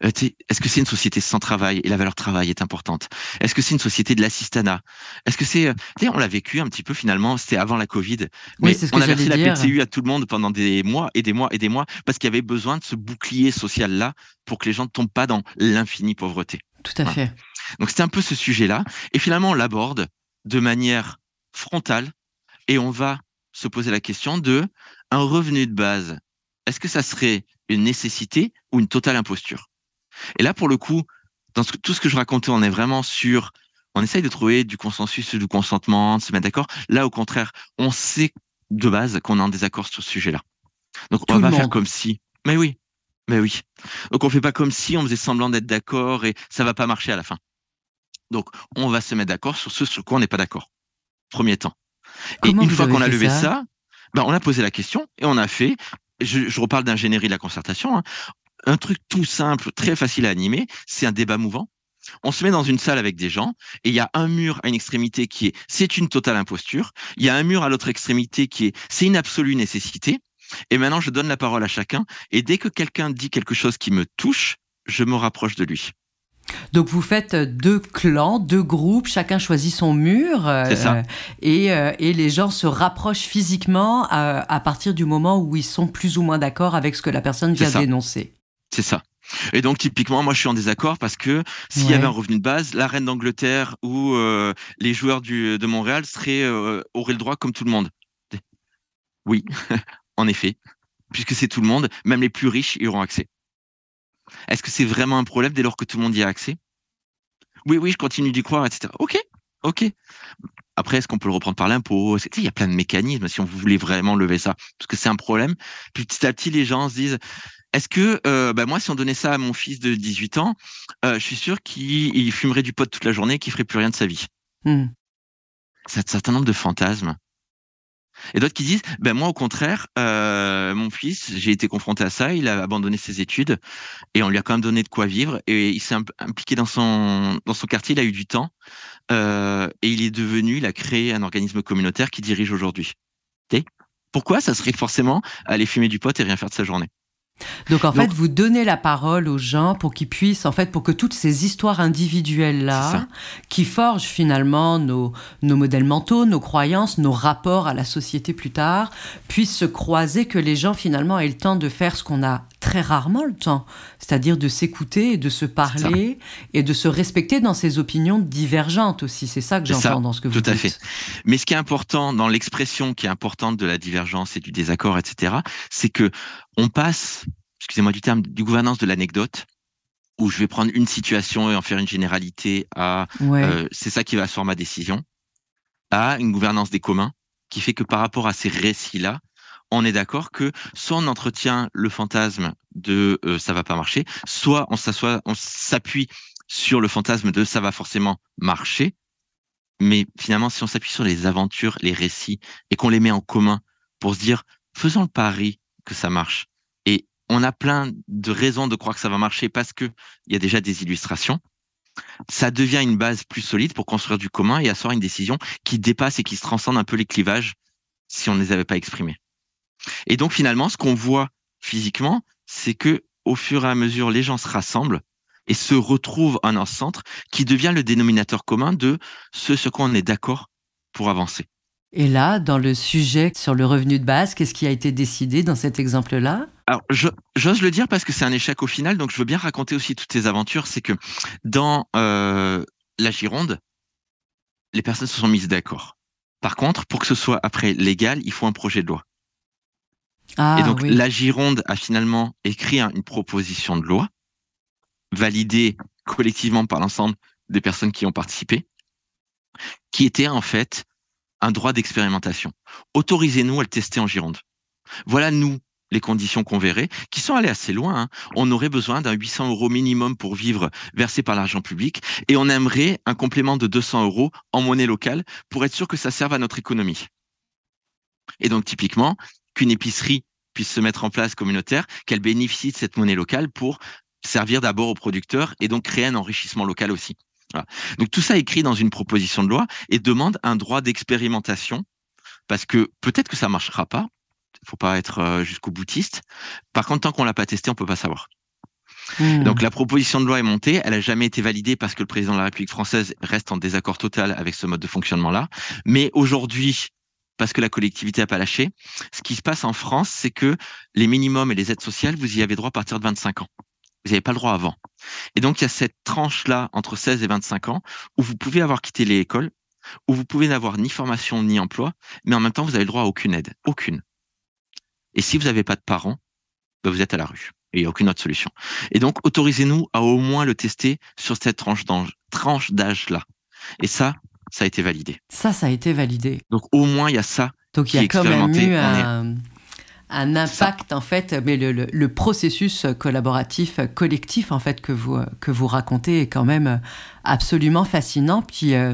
Euh, est-ce que c'est une société sans travail et la valeur travail est importante? Est-ce que c'est une société de l'assistanat? Est-ce que c'est, euh, on l'a vécu un petit peu finalement, c'était avant la Covid, mais on a versé la PTU à tout le monde pendant des mois et des mois et des mois parce qu'il y avait besoin de ce bouclier social là pour que les gens ne tombent pas dans l'infinie pauvreté.
Tout à fait.
Donc c'était un peu ce sujet-là et finalement on l'aborde de manière frontale et on va se poser la question de un revenu de base. Est-ce que ça serait une nécessité ou une totale imposture? Et là, pour le coup, dans tout ce que je racontais, on est vraiment sur, on essaye de trouver du consensus, du consentement, de se mettre d'accord. Là, au contraire, on sait de base qu'on est en désaccord sur ce sujet-là. Donc, on va pas faire comme si. Mais oui, mais oui. Donc, on fait pas comme si on faisait semblant d'être d'accord et ça va pas marcher à la fin. Donc, on va se mettre d'accord sur ce sur quoi on n'est pas d'accord. Premier temps. et une fois qu'on a levé ça, ben, on a posé la question et on a fait je, reparle d'ingénierie de la concertation, hein. un truc tout simple, très facile à animer, c'est un débat mouvant. On se met dans une salle avec des gens et il y a un mur à une extrémité qui est c'est une totale imposture, il y a un mur à l'autre extrémité qui est c'est une absolue nécessité. Et maintenant, je donne la parole à chacun et dès que quelqu'un dit quelque chose qui me touche, je me rapproche de lui.
Donc vous faites deux clans, deux groupes, chacun choisit son mur euh, et, euh, et, les gens se rapprochent physiquement à, partir du moment où ils sont plus ou moins d'accord avec ce que la personne vient d'énoncer.
C'est ça. Et donc typiquement, moi je suis en désaccord parce que s'il y avait un revenu de base, la reine d'Angleterre ou euh, les joueurs du, de Montréal seraient, auraient le droit comme tout le monde. Oui, en effet, puisque c'est tout le monde, même les plus riches y auront accès. Est-ce que c'est vraiment un problème dès lors que tout le monde y a accès? Oui, oui, je continue d'y croire, etc. Ok, ok. Après, est-ce qu'on peut le reprendre par l'impôt? Il y a plein de mécanismes si on voulait vraiment lever ça, parce que c'est un problème. Puis petit à petit, les gens se disent, est-ce que euh, bah, moi, si on donnait ça à mon fils de 18 ans, euh, je suis sûr qu'il fumerait du pot toute la journée, qu'il ferait plus rien de sa vie. Hmm. C'est un certain nombre de fantasmes et d'autres qui disent, ben moi au contraire, euh, mon fils, j'ai été confronté à ça, il a abandonné ses études et on lui a quand même donné de quoi vivre et il s'est impliqué dans son dans son quartier, il a eu du temps euh, et il est devenu, il a créé un organisme communautaire qui dirige aujourd'hui. Pourquoi ça serait forcément aller fumer du pot et rien faire de sa journée?
Donc en fait, vous donnez la parole aux gens pour qu'ils puissent, en fait, pour que toutes ces histoires individuelles-là, qui forgent finalement nos, nos modèles mentaux, nos croyances, nos rapports à la société plus tard, puissent se croiser, que les gens finalement aient le temps de faire ce qu'on a très rarement le temps, c'est-à-dire de s'écouter, de se parler et de se respecter dans ses opinions divergentes aussi. C'est ça que j'entends dans ce que vous dites. Tout à fait.
Mais ce qui est important dans l'expression qui est importante de la divergence et du désaccord, etc., c'est que on passe, excusez-moi du terme, du gouvernance de l'anecdote où je vais prendre une situation et en faire une généralité à euh, c'est ça qui va asseoir ma décision, à une gouvernance des communs qui fait que par rapport à ces récits-là, on est d'accord que soit on entretient le fantasme de euh, ça va pas marcher, soit on s'assoit, on s'appuie sur le fantasme de ça va forcément marcher. Mais finalement, si on s'appuie sur les aventures, les récits, et qu'on les met en commun pour se dire, faisons le pari que ça marche. Et on a plein de raisons de croire que ça va marcher parce que il y a déjà des illustrations. Ça devient une base plus solide pour construire du commun et asseoir une décision qui dépasse et qui se transcende un peu les clivages si on ne les avait pas exprimés. Et donc finalement, ce qu'on voit physiquement, c'est que au fur et à mesure, les gens se rassemblent et se retrouvent en un centre qui devient le dénominateur commun de ce sur quoi on est d'accord pour avancer.
Et là, dans le sujet sur le revenu de base, qu'est-ce qui a été décidé dans cet exemple-là?
Alors, j'ose le dire parce que c'est un échec au final, donc je veux bien raconter aussi toutes ces aventures. C'est que dans euh, la Gironde, les personnes se sont mises d'accord. Par contre, pour que ce soit après légal, il faut un projet de loi. Ah, et donc la Gironde a finalement écrit une proposition de loi validée collectivement par l'ensemble des personnes qui ont participé, qui était en fait un droit d'expérimentation. Autorisez-nous à le tester en Gironde. Voilà nous les conditions qu'on verrait, qui sont allées assez loin. Hein. On aurait besoin d'un 800 euros minimum pour vivre versé par l'argent public et on aimerait un complément de 200 euros en monnaie locale pour être sûr que ça serve à notre économie. Et donc typiquement, qu'une épicerie puisse se mettre en place communautaire, qu'elle bénéficie de cette monnaie locale pour servir d'abord aux producteurs et donc créer un enrichissement local aussi. Donc tout ça écrit dans une proposition de loi et demande un droit d'expérimentation parce que peut-être que ça marchera pas. Il faut pas être jusqu'au boutiste. Par contre, tant qu'on l'a pas testé, on peut pas savoir. Hmm. Donc la proposition de loi est montée, elle a jamais été validée parce que le président de la République française reste en désaccord total avec ce mode de fonctionnement-là. Mais aujourd'hui, parce que la collectivité n'a pas lâché, ce qui se passe en France, c'est que les minimums et les aides sociales, vous y avez droit à partir de 25 ans. Vous n'avez pas le droit avant. Et donc il y a cette tranche-là entre 16 et 25 ans où vous pouvez avoir quitté l'école, où vous pouvez n'avoir ni formation ni emploi, mais en même temps vous avez le droit à aucune aide, aucune. Et si vous n'avez pas de parents, ben, vous êtes à la rue il n'y a aucune autre solution. Et donc, autorisez-nous à au moins le tester sur cette tranche d'âge-là. Et ça, ça a été validé.
Ça, ça a été validé.
Donc, au moins, il y a ça.
Donc, il y a quand même eu un, impact, en fait, mais le, processus collaboratif, collectif, en fait, que vous, que vous racontez est quand même absolument fascinant. Puis, euh,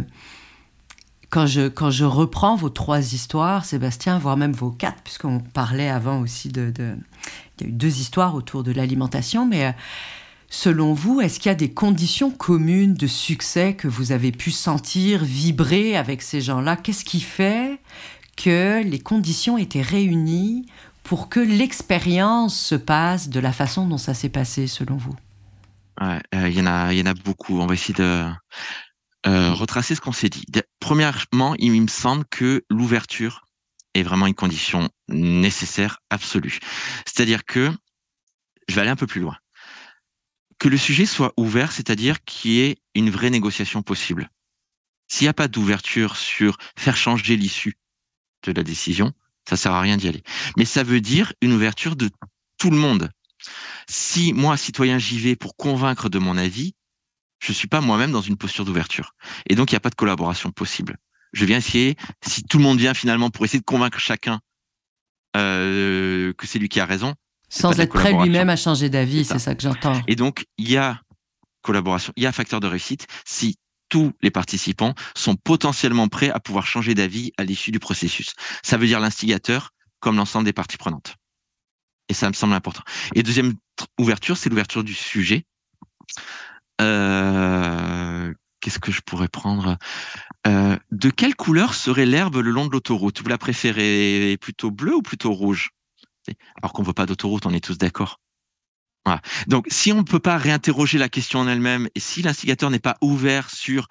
quand je, quand je reprends vos trois histoires, Sébastien, voire même vos quatre, puisqu'on parlait avant aussi de, de, Il y a eu deux histoires autour de l'alimentation, mais euh, selon vous, est-ce qu'il y a des conditions communes de succès que vous avez pu sentir vibrer avec ces gens-là? Qu'est-ce qui fait que les conditions étaient réunies pour que l'expérience se passe de la façon dont ça s'est passé, selon vous?
Euh, Il y, en a, y en a beaucoup. On va essayer de euh, retracer ce qu'on s'est dit. Premièrement, il me semble que l'ouverture est vraiment une condition nécessaire, absolue. C'est-à-dire que, je vais aller un peu plus loin, que le sujet soit ouvert, c'est-à-dire qu'il y ait une vraie négociation possible. S'il n'y a pas d'ouverture sur faire changer l'issue de la décision, ça sert à rien d'y aller. Mais ça veut dire une ouverture de tout le monde. Si moi, citoyen, j'y vais pour convaincre de mon avis, je suis pas moi-même dans une posture d'ouverture. Et donc, il n'y a pas de collaboration possible. Je viens essayer, si tout le monde vient finalement pour essayer de convaincre chacun euh, que c'est lui qui a raison.
Sans être prêt lui-même à changer d'avis, c'est ça. que j'entends.
Et donc, il y a collaboration, il y a facteur de réussite si tous les participants sont potentiellement prêts à pouvoir changer d'avis à l'issue du processus. Ça veut dire l'instigateur comme l'ensemble des parties prenantes. Et ça me semble important. Et deuxième ouverture, c'est l'ouverture du sujet. Euh, qu'est-ce que je pourrais prendre? Euh, De quelle couleur serait l'herbe le long de l'autoroute? Vous la préférez plutôt bleue ou plutôt rouge? Alors qu'on ne veut pas d'autoroute, on est tous d'accord. Donc, si on ne peut pas réinterroger la question en elle-même et si l'instigateur n'est pas ouvert sur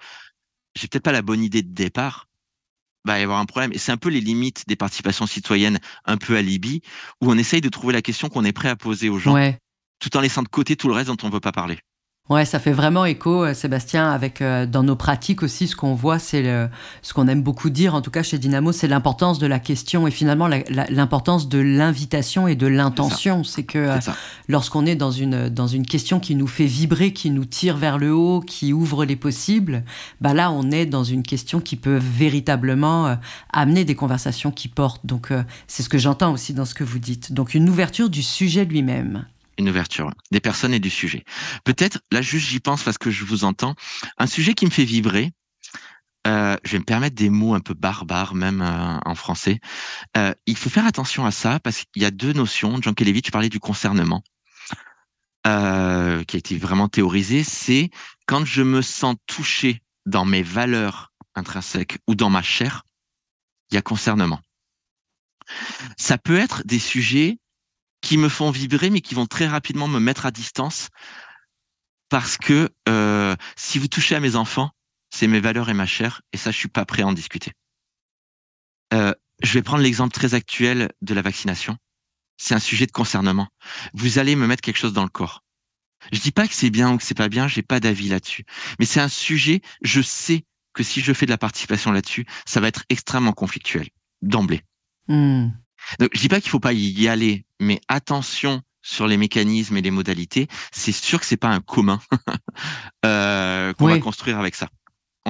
j'ai peut-être pas la bonne idée de départ, bah, il va y avoir un problème. Et c'est un peu les limites des participations citoyennes un peu alibi, où on essaye de trouver la question qu'on est prêt à poser aux gens, tout en laissant de côté tout le reste dont on ne veut pas parler.
Ouais, ça fait vraiment écho, euh, Sébastien, avec euh, dans nos pratiques aussi, ce qu'on voit, c'est ce qu'on aime beaucoup dire, en tout cas chez Dynamo, c'est l'importance de la question et finalement l'importance de l'invitation et de l'intention. C'est que euh, lorsqu'on est dans une dans une question qui nous fait vibrer, qui nous tire vers le haut, qui ouvre les possibles, bah là, on est dans une question qui peut véritablement amener des conversations qui portent. Donc, c'est ce que j'entends aussi dans ce que vous dites. Donc, une ouverture du sujet lui-même
une ouverture des personnes et du sujet. Peut-être, là juste j'y pense parce que je vous entends, un sujet qui me fait vibrer, euh, je vais me permettre des mots un peu barbares même euh, en français. Euh, il faut faire attention à ça parce qu'il y a deux notions. Jean Kelevich parlait du concernement, qui a été vraiment théorisé. C'est quand je me sens touché dans mes valeurs intrinsèques ou dans ma chair, il y a concernement. Ça peut être des sujets qui me font vibrer, mais qui vont très rapidement me mettre à distance parce que euh, si vous touchez à mes enfants, c'est mes valeurs et ma chair, et ça, je suis pas prêt à en discuter. Euh, je vais prendre l'exemple très actuel de la vaccination. C'est un sujet de concernement. Vous allez me mettre quelque chose dans le corps. Je dis pas que c'est bien ou que c'est pas bien, j'ai pas d'avis là-dessus. Mais c'est un sujet, je sais que si je fais de la participation là-dessus, ça va être extrêmement conflictuel d'emblée. Hmm. Donc, je dis pas qu'il faut pas y aller, mais attention sur les mécanismes et les modalités. C'est sûr que c'est pas un commun euh, qu'on va construire avec ça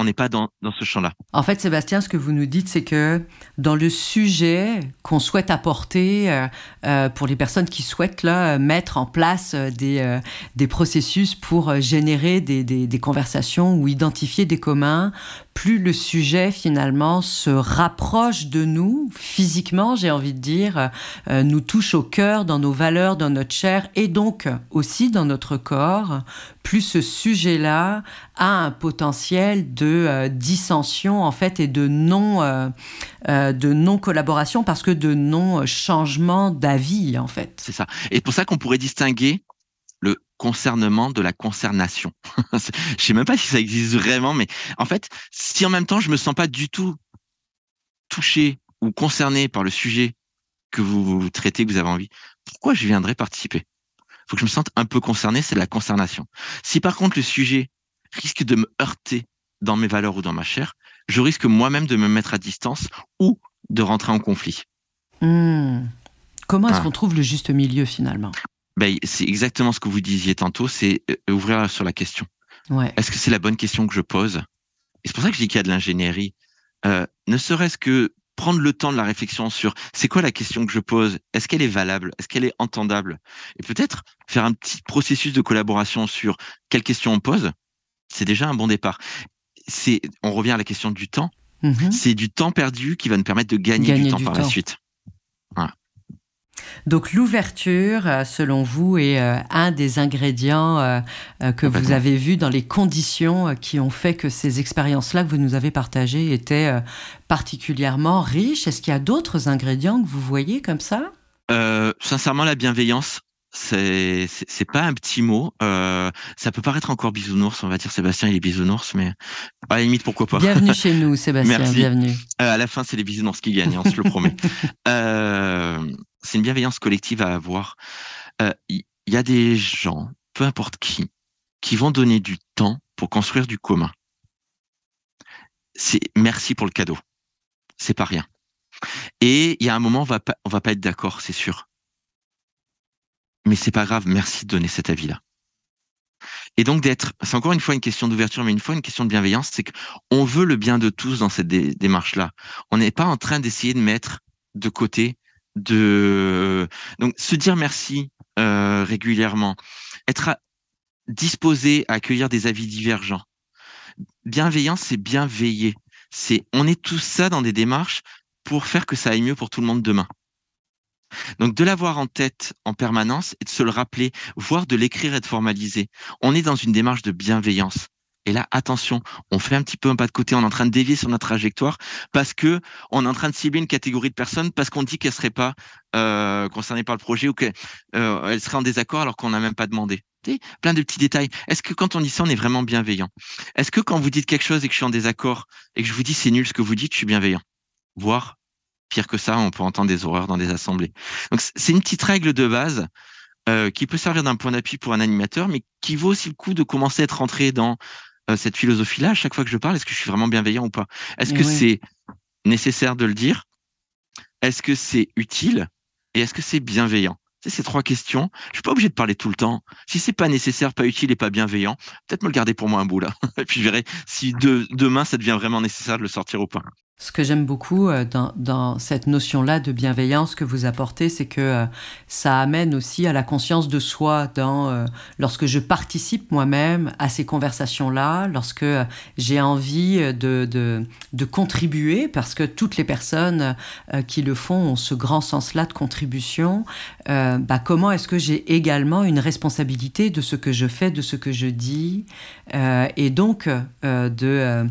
on n'est pas dans, ce champ-là.
En fait, Sébastien, ce que vous nous dites, c'est que dans le sujet qu'on souhaite apporter euh, euh, pour les personnes qui souhaitent là, mettre en place euh, des, des processus pour générer des, des, conversations ou identifier des communs, plus le sujet finalement se rapproche de nous physiquement, j'ai envie de dire, euh, nous touche au cœur, dans nos valeurs, dans notre chair et donc aussi dans notre corps, plus ce sujet-là a un potentiel de euh, dissension en fait et de non de non collaboration parce que de non changement d'avis en fait.
C'est ça. Et pour ça qu'on pourrait distinguer concernement de la concernation. je sais même pas si ça existe vraiment, mais en fait, si en même temps je me sens pas du tout touché ou concerné par le sujet que vous, traitez, que vous avez envie, pourquoi je viendrais participer? Faut que je me sente un peu concerné, c'est la concernation. Si par contre le sujet risque de me heurter dans mes valeurs ou dans ma chair, je risque moi-même de me mettre à distance ou de rentrer en conflit.
Hmm. Comment est-ce qu'on trouve le juste milieu finalement?
Ben, c'est exactement ce que vous disiez tantôt, c'est euh, ouvrir sur la question.
Ouais.
Est-ce que c'est la bonne question que je pose? Et c'est pour ça que je dis qu'il y a de l'ingénierie. Euh, ne serait-ce que prendre le temps de la réflexion sur c'est quoi la question que je pose? Est-ce qu'elle est valable? Est-ce qu'elle est entendable? Et peut-être faire un petit processus de collaboration sur quelle question on pose. C'est déjà un bon départ. C'est, on revient à la question du temps. Mm-hmm. C'est du temps perdu qui va nous permettre de gagner, du temps par la suite.
Donc l'ouverture, euh, selon vous, est euh, un des ingrédients euh, que vous avez vus dans les conditions qui ont fait que ces expériences-là que vous nous avez partagées étaient particulièrement riches. Est-ce qu'il y a d'autres ingrédients que vous voyez comme ça?
Sincèrement, la bienveillance. C'est c'est pas un petit mot. ça peut paraître encore bisounours, on va dire Sébastien il est bisounours, mais à la limite pourquoi pas?
Bienvenue chez nous, Sébastien.
Merci.
Bienvenue.
à la fin, c'est les bisounours qui gagnent, on se le promet. c'est une bienveillance collective à avoir. Il euh, y, a des gens, peu importe qui, qui vont donner du temps pour construire du commun. C'est merci pour le cadeau. C'est pas rien. Et il y a un moment, on va pas, on va pas être d'accord, c'est sûr. Mais c'est pas grave. Merci de donner cet avis-là. Et donc d'être, c'est encore une fois une question d'ouverture, mais une fois une question de bienveillance, c'est qu'on veut le bien de tous dans cette démarche-là. On n'est pas en train d'essayer de mettre de côté de donc se dire merci euh, régulièrement, être disposé à accueillir des avis divergents. Bienveillance, c'est bien veiller. C'est on est tout ça dans des démarches pour faire que ça aille mieux pour tout le monde demain. Donc de l'avoir en tête en permanence et de se le rappeler, voire de l'écrire et de formaliser. On est dans une démarche de bienveillance. Et là, attention, on fait un petit peu un pas de côté, on est en train de dévier sur notre trajectoire parce que on est en train de cibler une catégorie de personnes parce qu'on dit qu'elles seraient pas euh, concernées par le projet ou qu'elles euh, seraient en désaccord alors qu'on n'a même pas demandé. plein de petits détails. Est-ce que quand on dit ça, on est vraiment bienveillant? Est-ce que quand vous dites quelque chose et que je suis en désaccord et que je vous dis c'est nul ce que vous dites, je suis bienveillant? Voire pire que ça, on peut entendre des horreurs dans des assemblées. Donc c'est une petite règle de base euh, qui peut servir d'un point d'appui pour un animateur, mais qui vaut aussi le coup de commencer à être rentré dans euh, cette philosophie-là, à chaque fois que je parle, est-ce que je suis vraiment bienveillant ou pas? Est-ce que c'est nécessaire de le dire? Est-ce que c'est utile? Et est-ce que c'est bienveillant? C'est ces trois questions. Je suis pas obligé de parler tout le temps. Si c'est pas nécessaire, pas utile et pas bienveillant, peut-être me le garder pour moi un bout là. et puis je verrai si demain ça devient vraiment nécessaire de le sortir ou pas.
Ce que j'aime beaucoup euh, dans, cette notion-là de bienveillance que vous apportez, c'est que euh, ça amène aussi à la conscience de soi dans euh, lorsque je participe moi-même à ces conversations-là, lorsque j'ai envie de, contribuer, parce que toutes les personnes qui le font ont ce grand sens-là de contribution. bah, comment est-ce que j'ai également une responsabilité de ce que je fais, de ce que je dis, et donc de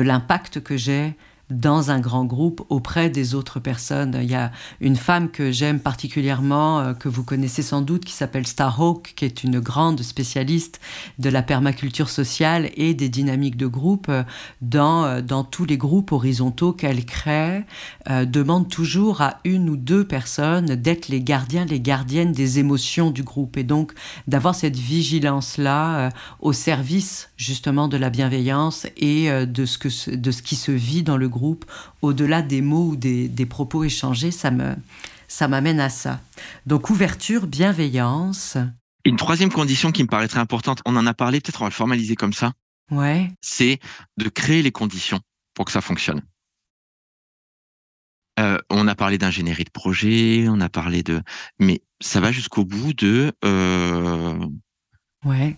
l'impact que j'ai dans un grand groupe auprès des autres personnes. Il y a une femme que j'aime particulièrement, euh, que vous connaissez sans doute, qui s'appelle Starhawk, qui est une grande spécialiste de la permaculture sociale et des dynamiques de groupe euh, dans, euh, dans tous les groupes horizontaux qu'elle crée, demande toujours à une ou deux personnes d'être les gardiens, les gardiennes des émotions du groupe et donc d'avoir cette vigilance-là au service justement de la bienveillance et de ce, que, de ce qui se vit dans le groupe, au-delà des mots ou des, propos échangés, ça me ça m'amène à ça. Donc ouverture, bienveillance.
Une troisième condition qui me paraîtrait importante, on en a parlé, peut-être on va le formaliser comme ça.
Ouais.
C'est de créer les conditions pour que ça fonctionne. Euh, on a parlé d'ingénierie de projet, on a parlé de, mais ça va jusqu'au bout de. Euh...
Ouais.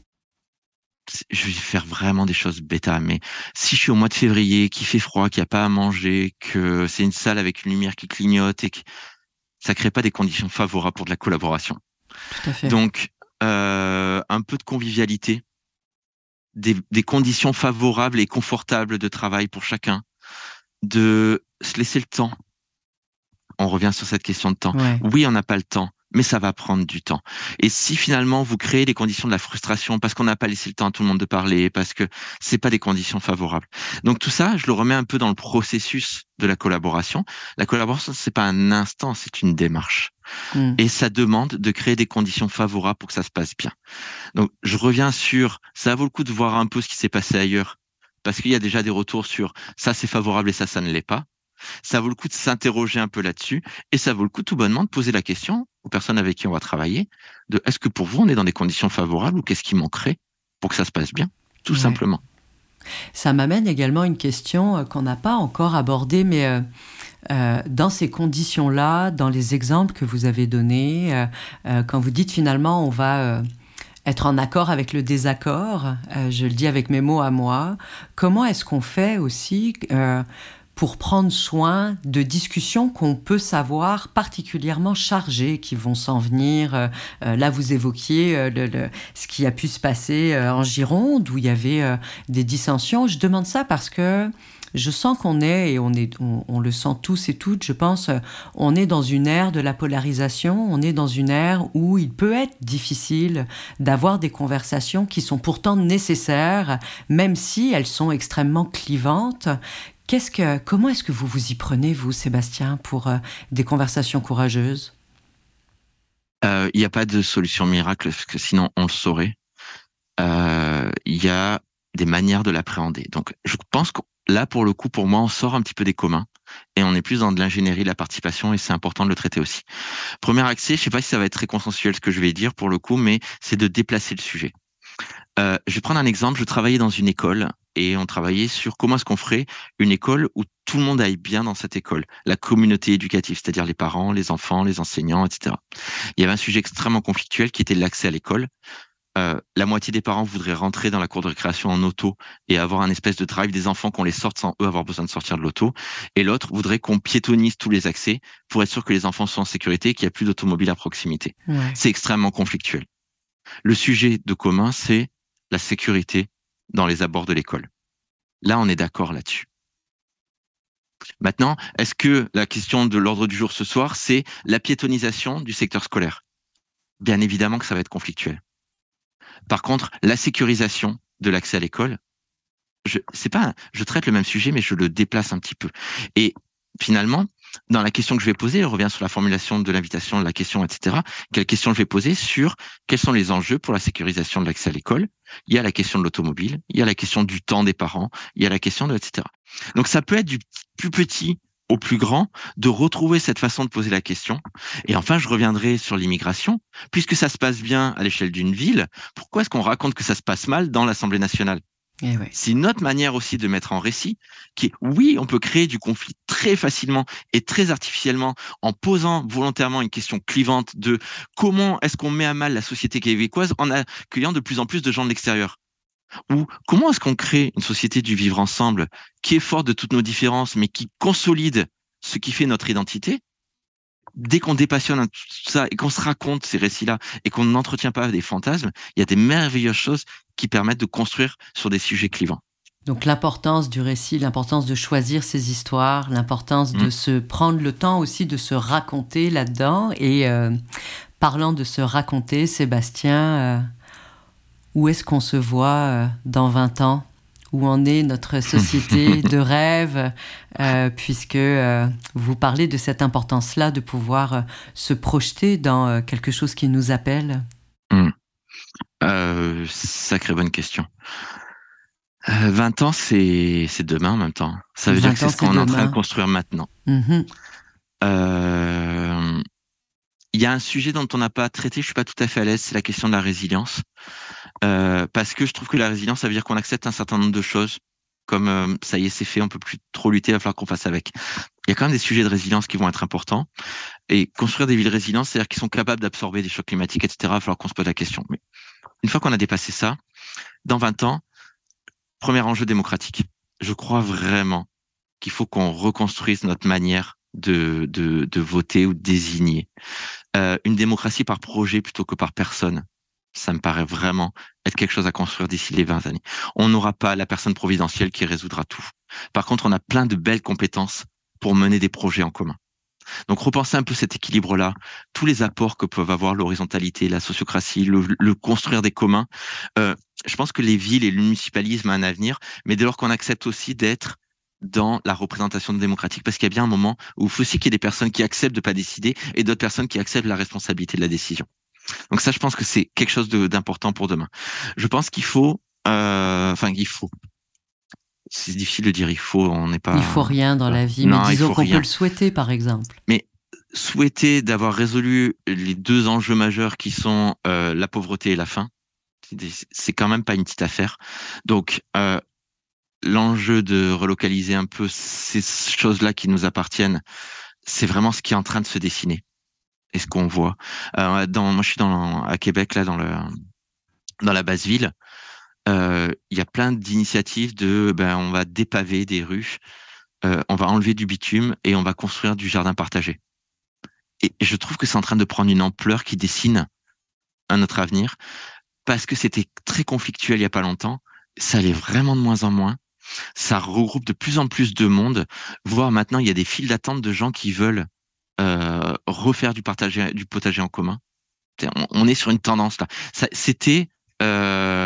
Je vais faire vraiment des choses bêta, mais si je suis au mois de février, qu'il fait froid, qu'il n'y a pas à manger, que c'est une salle avec une lumière qui clignote et que ça crée pas des conditions favorables pour de la collaboration.
Tout à fait.
Donc, euh, un peu de convivialité, des, des, conditions favorables et confortables de travail pour chacun, de se laisser le temps. On revient sur cette question de temps.
Ouais.
Oui, on n'a pas le temps mais ça va prendre du temps. Et si finalement vous créez les conditions de la frustration parce qu'on n'a pas laissé le temps à tout le monde de parler, parce que c'est pas des conditions favorables. Donc tout ça, je le remets un peu dans le processus de la collaboration. La collaboration, c'est pas un instant, c'est une démarche.
Mm.
Et ça demande de créer des conditions favorables pour que ça se passe bien. Donc je reviens sur, ça vaut le coup de voir un peu ce qui s'est passé ailleurs, parce qu'il y a déjà des retours sur ça c'est favorable et ça ça ne l'est pas. Ça vaut le coup de s'interroger un peu là-dessus et ça vaut le coup tout bonnement de poser la question aux personnes avec qui on va travailler de est-ce que pour vous on est dans des conditions favorables ou qu'est-ce qui manquerait pour que ça se passe bien tout
Ouais.
simplement?
Ça m'amène également une question euh, qu'on n'a pas encore abordée, mais euh, euh, dans ces conditions-là, dans les exemples que vous avez donnés, euh, quand vous dites finalement on va être en accord avec le désaccord, je le dis avec mes mots à moi, comment est-ce qu'on fait aussi pour prendre soin de discussions qu'on peut savoir particulièrement chargées, qui vont s'en venir. Euh, euh, là, vous évoquiez euh, ce qui a pu se passer en Gironde, où il y avait des dissensions. Je demande ça parce que je sens qu'on est, et on, est, on, le sent tous et toutes, je pense, on est dans une ère de la polarisation, on est dans une ère où il peut être difficile d'avoir des conversations qui sont pourtant nécessaires, même si elles sont extrêmement clivantes. Qu'est-ce que, comment est-ce que vous vous y prenez, vous, Sébastien, pour euh, des conversations courageuses?
Euh, Il n'y a pas de solution miracle parce que sinon on le saurait. Euh, Il y a des manières de l'appréhender. Donc je pense que là pour le coup pour moi on sort un petit peu des communs et on est plus dans de l'ingénierie, de la participation et c'est important de le traiter aussi. Premier accès, je sais pas si ça va être très consensuel ce que je vais dire pour le coup, mais c'est de déplacer le sujet. Je vais prendre un exemple. Je travaillais dans une école et on travaillait sur comment est-ce qu'on ferait une école où tout le monde aille bien dans cette école, la communauté éducative, c'est-à-dire les parents, les enfants, les enseignants, etc. Il y avait un sujet extrêmement conflictuel qui était l'accès à l'école. Euh, la moitié des parents voudraient rentrer dans la cour de récréation en auto et avoir un espèce de drive des enfants qu'on les sorte sans eux avoir besoin de sortir de l'auto. Et l'autre voudrait qu'on piétonise tous les accès pour être sûr que les enfants sont en sécurité et qu'il n'y a plus d'automobile à proximité.
ouais.
C'est extrêmement conflictuel. Le sujet de commun, c'est la sécurité dans les abords de l'école. Là, on est d'accord là-dessus. Maintenant, est-ce que la question de l'ordre du jour ce soir, c'est la piétonisation du secteur scolaire? Bien évidemment que ça va être conflictuel. Par contre, la sécurisation de l'accès à l'école, je, je traite le même sujet, mais je le déplace un petit peu. Et finalement, dans la question que je vais poser, je reviens sur la formulation de l'invitation, de la question, etc. Quelle question je vais poser sur quels sont les enjeux pour la sécurisation de l'accès à l'école? Il y a la question de l'automobile, il y a la question du temps des parents, il y a la question de etc. Donc ça peut être du plus petit au plus grand de retrouver cette façon de poser la question. Et enfin, je reviendrai sur l'immigration. Puisque ça se passe bien à l'échelle d'une ville, pourquoi est-ce qu'on raconte que ça se passe mal dans l'Assemblée nationale?
Eh
c'est une autre manière aussi de mettre en récit qui est, oui, on peut créer du conflit très facilement et très artificiellement en posant volontairement une question clivante de comment est-ce qu'on met à mal la société québécoise en accueillant de plus en plus de gens de l'extérieur? Ou comment est-ce qu'on crée une société du vivre ensemble qui est forte de toutes nos différences mais qui consolide ce qui fait notre identité? Dès qu'on dépassionne tout ça et qu'on se raconte ces récits-là et qu'on n'entretient pas des fantasmes, il y a des merveilleuses choses qui permettent de construire sur des sujets clivants.
Donc l'importance du récit, l'importance de choisir ses histoires, l'importance de
Mm.
se prendre le temps aussi de se raconter là-dedans. Et euh, parlant de se raconter, Sébastien, euh, où est-ce qu'on se voit euh, dans 20 ans? Où en est notre société de rêve? Euh, Puisque euh, vous parlez de cette importance-là de pouvoir se projeter dans quelque chose qui nous appelle.
Euh, sacrée bonne question. Euh, 20 ans, c'est c'est demain en même temps. Ça veut
20
dire que c'est ce qu'on est en train de construire maintenant.
Mhm.
Euh, Il y a un sujet dont on n'a pas traité, je suis pas tout à fait à l'aise, c'est la question de la résilience. Euh, parce que je trouve que la résilience, ça veut dire qu'on accepte un certain nombre de choses, comme euh, ça y est, c'est fait, on peut plus trop lutter, il va falloir qu'on fasse avec. Il y a quand même des sujets de résilience qui vont être importants. Et construire des villes résilientes, c'est-à-dire qu'ils sont capables d'absorber des chocs climatiques, etc. Il va falloir qu'on se pose la question. Mais une fois qu'on a dépassé ça, dans 20 ans, premier enjeu démocratique. Je crois vraiment qu'il faut qu'on reconstruise notre manière de, voter ou de désigner. Euh, une démocratie par projet plutôt que par personne. Ça me paraît vraiment être quelque chose à construire d'ici les 20 années. On n'aura pas la personne providentielle qui résoudra tout. Par contre, on a plein de belles compétences pour mener des projets en commun. Donc repenser un peu cet équilibre-là, tous les apports que peuvent avoir l'horizontalité, la sociocratie, le, construire des communs. Euh, je pense que les villes et le municipalisme ont un avenir, mais dès lors qu'on accepte aussi d'être dans la représentation démocratique, parce qu'il y a bien un moment où il faut aussi qu'il y ait des personnes qui acceptent de pas décider et d'autres personnes qui acceptent la responsabilité de la décision. Donc ça, je pense que c'est quelque chose d'important pour demain. Je pense qu'il faut, euh, enfin, il faut. C'est difficile de dire il faut, on n'est pas.
Il faut rien dans la vie, mais disons qu'on peut le souhaiter, par exemple.
Mais souhaiter d'avoir résolu les deux enjeux majeurs qui sont euh, la pauvreté et la faim, c'est quand même pas une petite affaire. Donc, euh, l'enjeu de relocaliser un peu ces choses-là qui nous appartiennent, c'est vraiment ce qui est en train de se dessiner et ce qu'on voit. Euh, dans, moi, je suis dans, à Québec, là, dans, le, dans la basse ville. Euh, il y a plein d'initiatives de, ben, on va dépaver des rues, euh, on va enlever du bitume et on va construire du jardin partagé. Et je trouve que c'est en train de prendre une ampleur qui dessine un autre avenir parce que c'était très conflictuel il y a pas longtemps. Ça allait vraiment de moins en moins ça regroupe de plus en plus de monde, voire maintenant il y a des files d'attente de gens qui veulent euh, refaire du, du potager en commun. On, est sur une tendance là. C'était euh,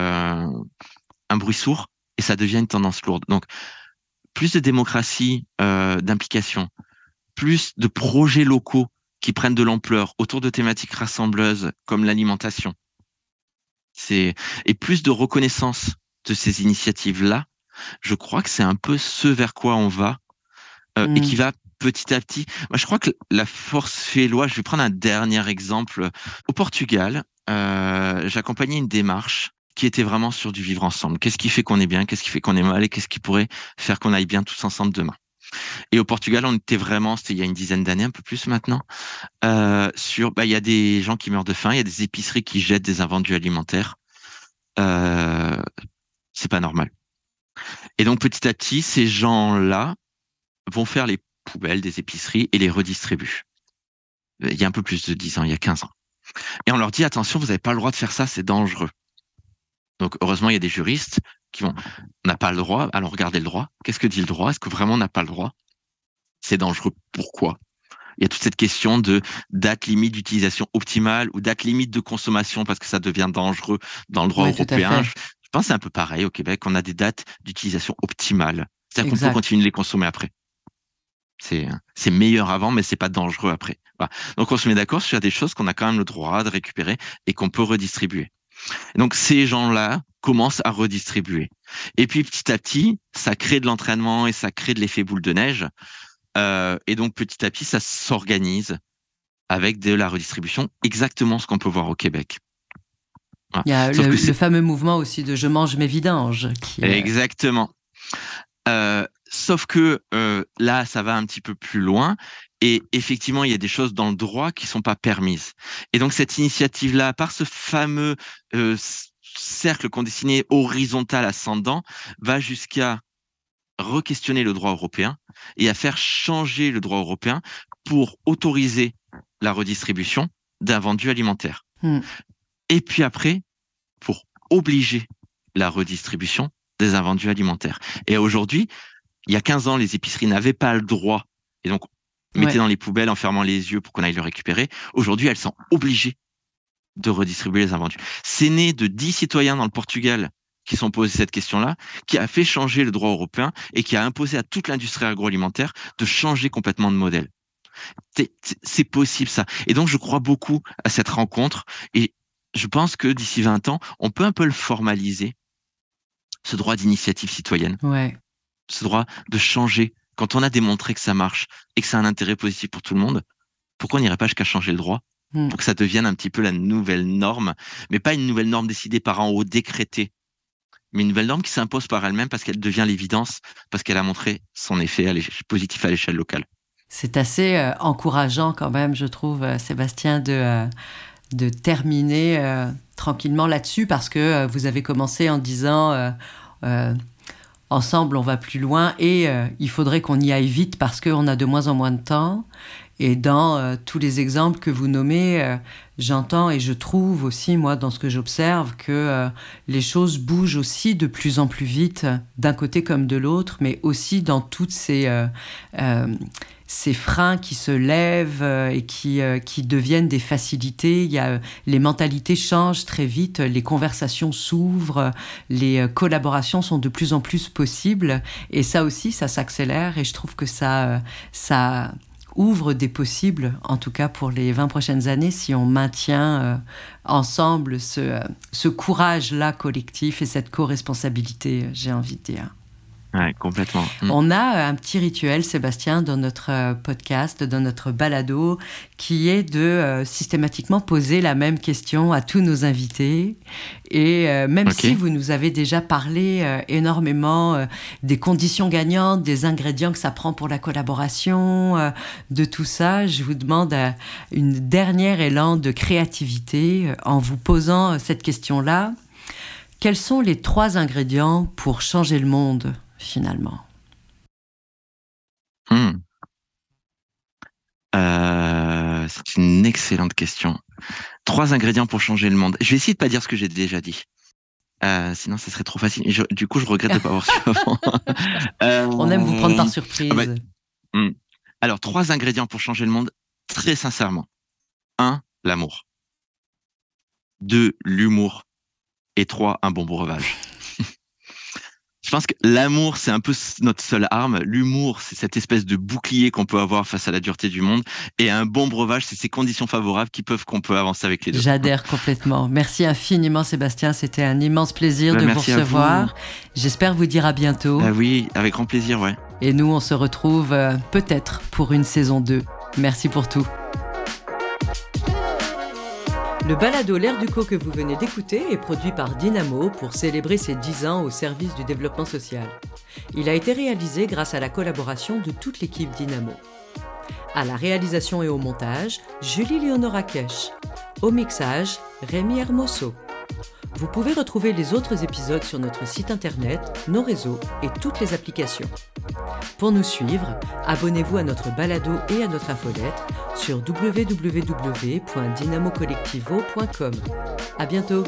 un bruit sourd et ça devient une tendance lourde. Donc plus de démocratie, euh, d'implication, plus de projets locaux qui prennent de l'ampleur autour de thématiques rassembleuses comme l'alimentation. C'est et plus de reconnaissance de ces initiatives là je crois que c'est un peu ce vers quoi on va euh, et qui mm. va petit à petit. Moi, je crois que la force fait loi. Je vais prendre un dernier exemple. Au Portugal, euh, j'accompagnais une démarche qui était vraiment sur du vivre ensemble. Qu'est-ce qui fait qu'on est bien Qu'est-ce qui fait qu'on est mal Et qu'est-ce qui pourrait faire qu'on aille bien tous ensemble demain? Et au Portugal, on était vraiment, c'était il y a une dizaine d'années, un peu plus maintenant, euh, sur, bah, il y a des gens qui meurent de faim, il y a des épiceries qui jettent des invendus alimentaires. Euh, c'est pas normal. Et donc petit à petit, ces gens-là vont faire les poubelles des épiceries et les redistribuent. Il y a un peu plus de 10 ans, il y a 15 ans. Et on leur dit, attention, vous n'avez pas le droit de faire ça, c'est dangereux. Donc heureusement, il y a des juristes qui vont, on n'a pas le droit, allons regarder le droit. Qu'est-ce que dit le droit? Est-ce que vraiment on n'a pas le droit? C'est dangereux. Pourquoi? Il y a toute cette question de date limite d'utilisation optimale ou date limite de consommation parce que ça devient dangereux dans le droit européen. Je pense que c'est un peu pareil au Québec. On a des dates d'utilisation optimales. C'est-à-dire qu'on peut continuer de les consommer après. C'est, c'est meilleur avant, mais c'est pas dangereux après. Donc on se met d'accord sur des choses qu'on a quand même le droit de récupérer et qu'on peut redistribuer. Donc ces gens-là commencent à redistribuer. Et puis petit à petit, ça crée de l'entraînement et ça crée de l'effet boule de neige. Euh, et donc petit à petit, ça s'organise avec de la redistribution, exactement ce qu'on peut voir au Québec.
Il y a le, fameux mouvement aussi de je mange mes vidanges.
Exactement. Sauf que euh, là, ça va un petit peu plus loin. Et effectivement, il y a des choses dans le droit qui sont pas permises. Et donc, cette initiative-là, par ce fameux euh, cercle qu'on dessinait horizontal ascendant, va jusqu'à re-questionner le droit européen et à faire changer le droit européen pour autoriser la redistribution d'un vendu alimentaire. Hmm et puis après, pour obliger la redistribution des invendus alimentaires. Et aujourd'hui, il y a 15 ans, les épiceries n'avaient pas le droit, et donc mettaient dans les poubelles en fermant les yeux pour qu'on aille le récupérer. Aujourd'hui, elles sont obligées de redistribuer les invendus. C'est né de 10 citoyens dans le Portugal qui sont posés cette question-là, qui a fait changer le droit européen et qui a imposé à toute l'industrie agroalimentaire de changer complètement de modèle. C'est possible ça. Et donc je crois beaucoup à cette rencontre et je pense que d'ici 20 ans, on peut un peu le formaliser, ce droit d'initiative citoyenne.
Ouais.
Ce droit de changer. Quand on a démontré que ça marche et que c'est un intérêt positif pour tout le monde, pourquoi on n'irait pas jusqu'à changer le droit hmm. pour que ça devienne un petit peu la nouvelle norme, mais pas une nouvelle norme décidée par en haut, décrétée, mais une nouvelle norme qui s'impose par elle-même parce qu'elle devient l'évidence, parce qu'elle a montré son effet positif à l'échelle locale.
C'est assez euh, encourageant quand même, je trouve, euh, Sébastien, de, euh, de terminer tranquillement là-dessus parce que vous avez commencé en disant ensemble on va plus loin et il faudrait qu'on y aille vite parce qu'on a de moins en moins de temps. Et dans euh, tous les exemples que vous nommez, euh, j'entends et je trouve aussi, moi, dans ce que j'observe, que euh, les choses bougent aussi de plus en plus vite, d'un côté comme de l'autre, mais aussi dans toutes ces, ces freins qui se lèvent et qui, qui deviennent des facilités. Il y a, les mentalités changent très vite, les conversations s'ouvrent, les collaborations sont de plus en plus possibles. Et ça aussi, ça s'accélère et je trouve que ça... ça ouvre des possibles, en tout cas pour les 20 prochaines années, si on maintient euh, ensemble ce, euh, ce courage-là collectif et cette co-responsabilité, j'ai envie de dire.
Ouais, complètement. Mm.
On a euh, un petit rituel, Sébastien, dans notre euh, podcast, dans notre balado, qui est de euh, systématiquement poser la même question à tous nos invités. Et même si vous nous avez déjà parlé énormément des conditions gagnantes, des ingrédients que ça prend pour la collaboration, de tout ça, je vous demande une dernière élan de créativité en vous posant cette question-là. Quels sont les trois ingrédients pour changer le monde? Finalement
hmm. euh, C'est une excellente question. Trois ingrédients pour changer le monde. Je vais essayer de pas dire ce que j'ai déjà dit. Euh, sinon, ce serait trop facile. du coup, je regrette de pas avoir su avant.
On aime vous prendre par surprise. Ah bah,
hmm. Alors, trois ingrédients pour changer le monde, très sincèrement. Un, l'amour. Deux, l'humour. Et trois, un bon breuvage. Je pense que l'amour, c'est un peu notre seule arme. L'humour, c'est cette espèce de bouclier qu'on peut avoir face à la dureté du monde. Et un bon breuvage, c'est ces conditions favorables qui peuvent qu'on peut avancer avec les deux.
J'adhère complètement. Merci infiniment, Sébastien. C'était un immense plaisir bah, de vous recevoir. J'espère vous dire à bientôt.
Ah oui, avec grand plaisir, ouais.
Et nous, on se retrouve euh, peut-être pour une saison 2. Merci pour tout. Le balado L'air du co que vous venez d'écouter est produit par Dynamo pour célébrer ses 10 ans au service du développement social. Il a été réalisé grâce à la collaboration de toute l'équipe Dynamo. À la réalisation et au montage, Julie Léonora Kesch. Au mixage, Rémi Hermoso. Vous pouvez retrouver les autres épisodes sur notre site internet, nos réseaux et toutes les applications. Pour nous suivre, abonnez-vous à notre balado et à notre infolettre sur www.dynamocollectivo.com. À bientôt!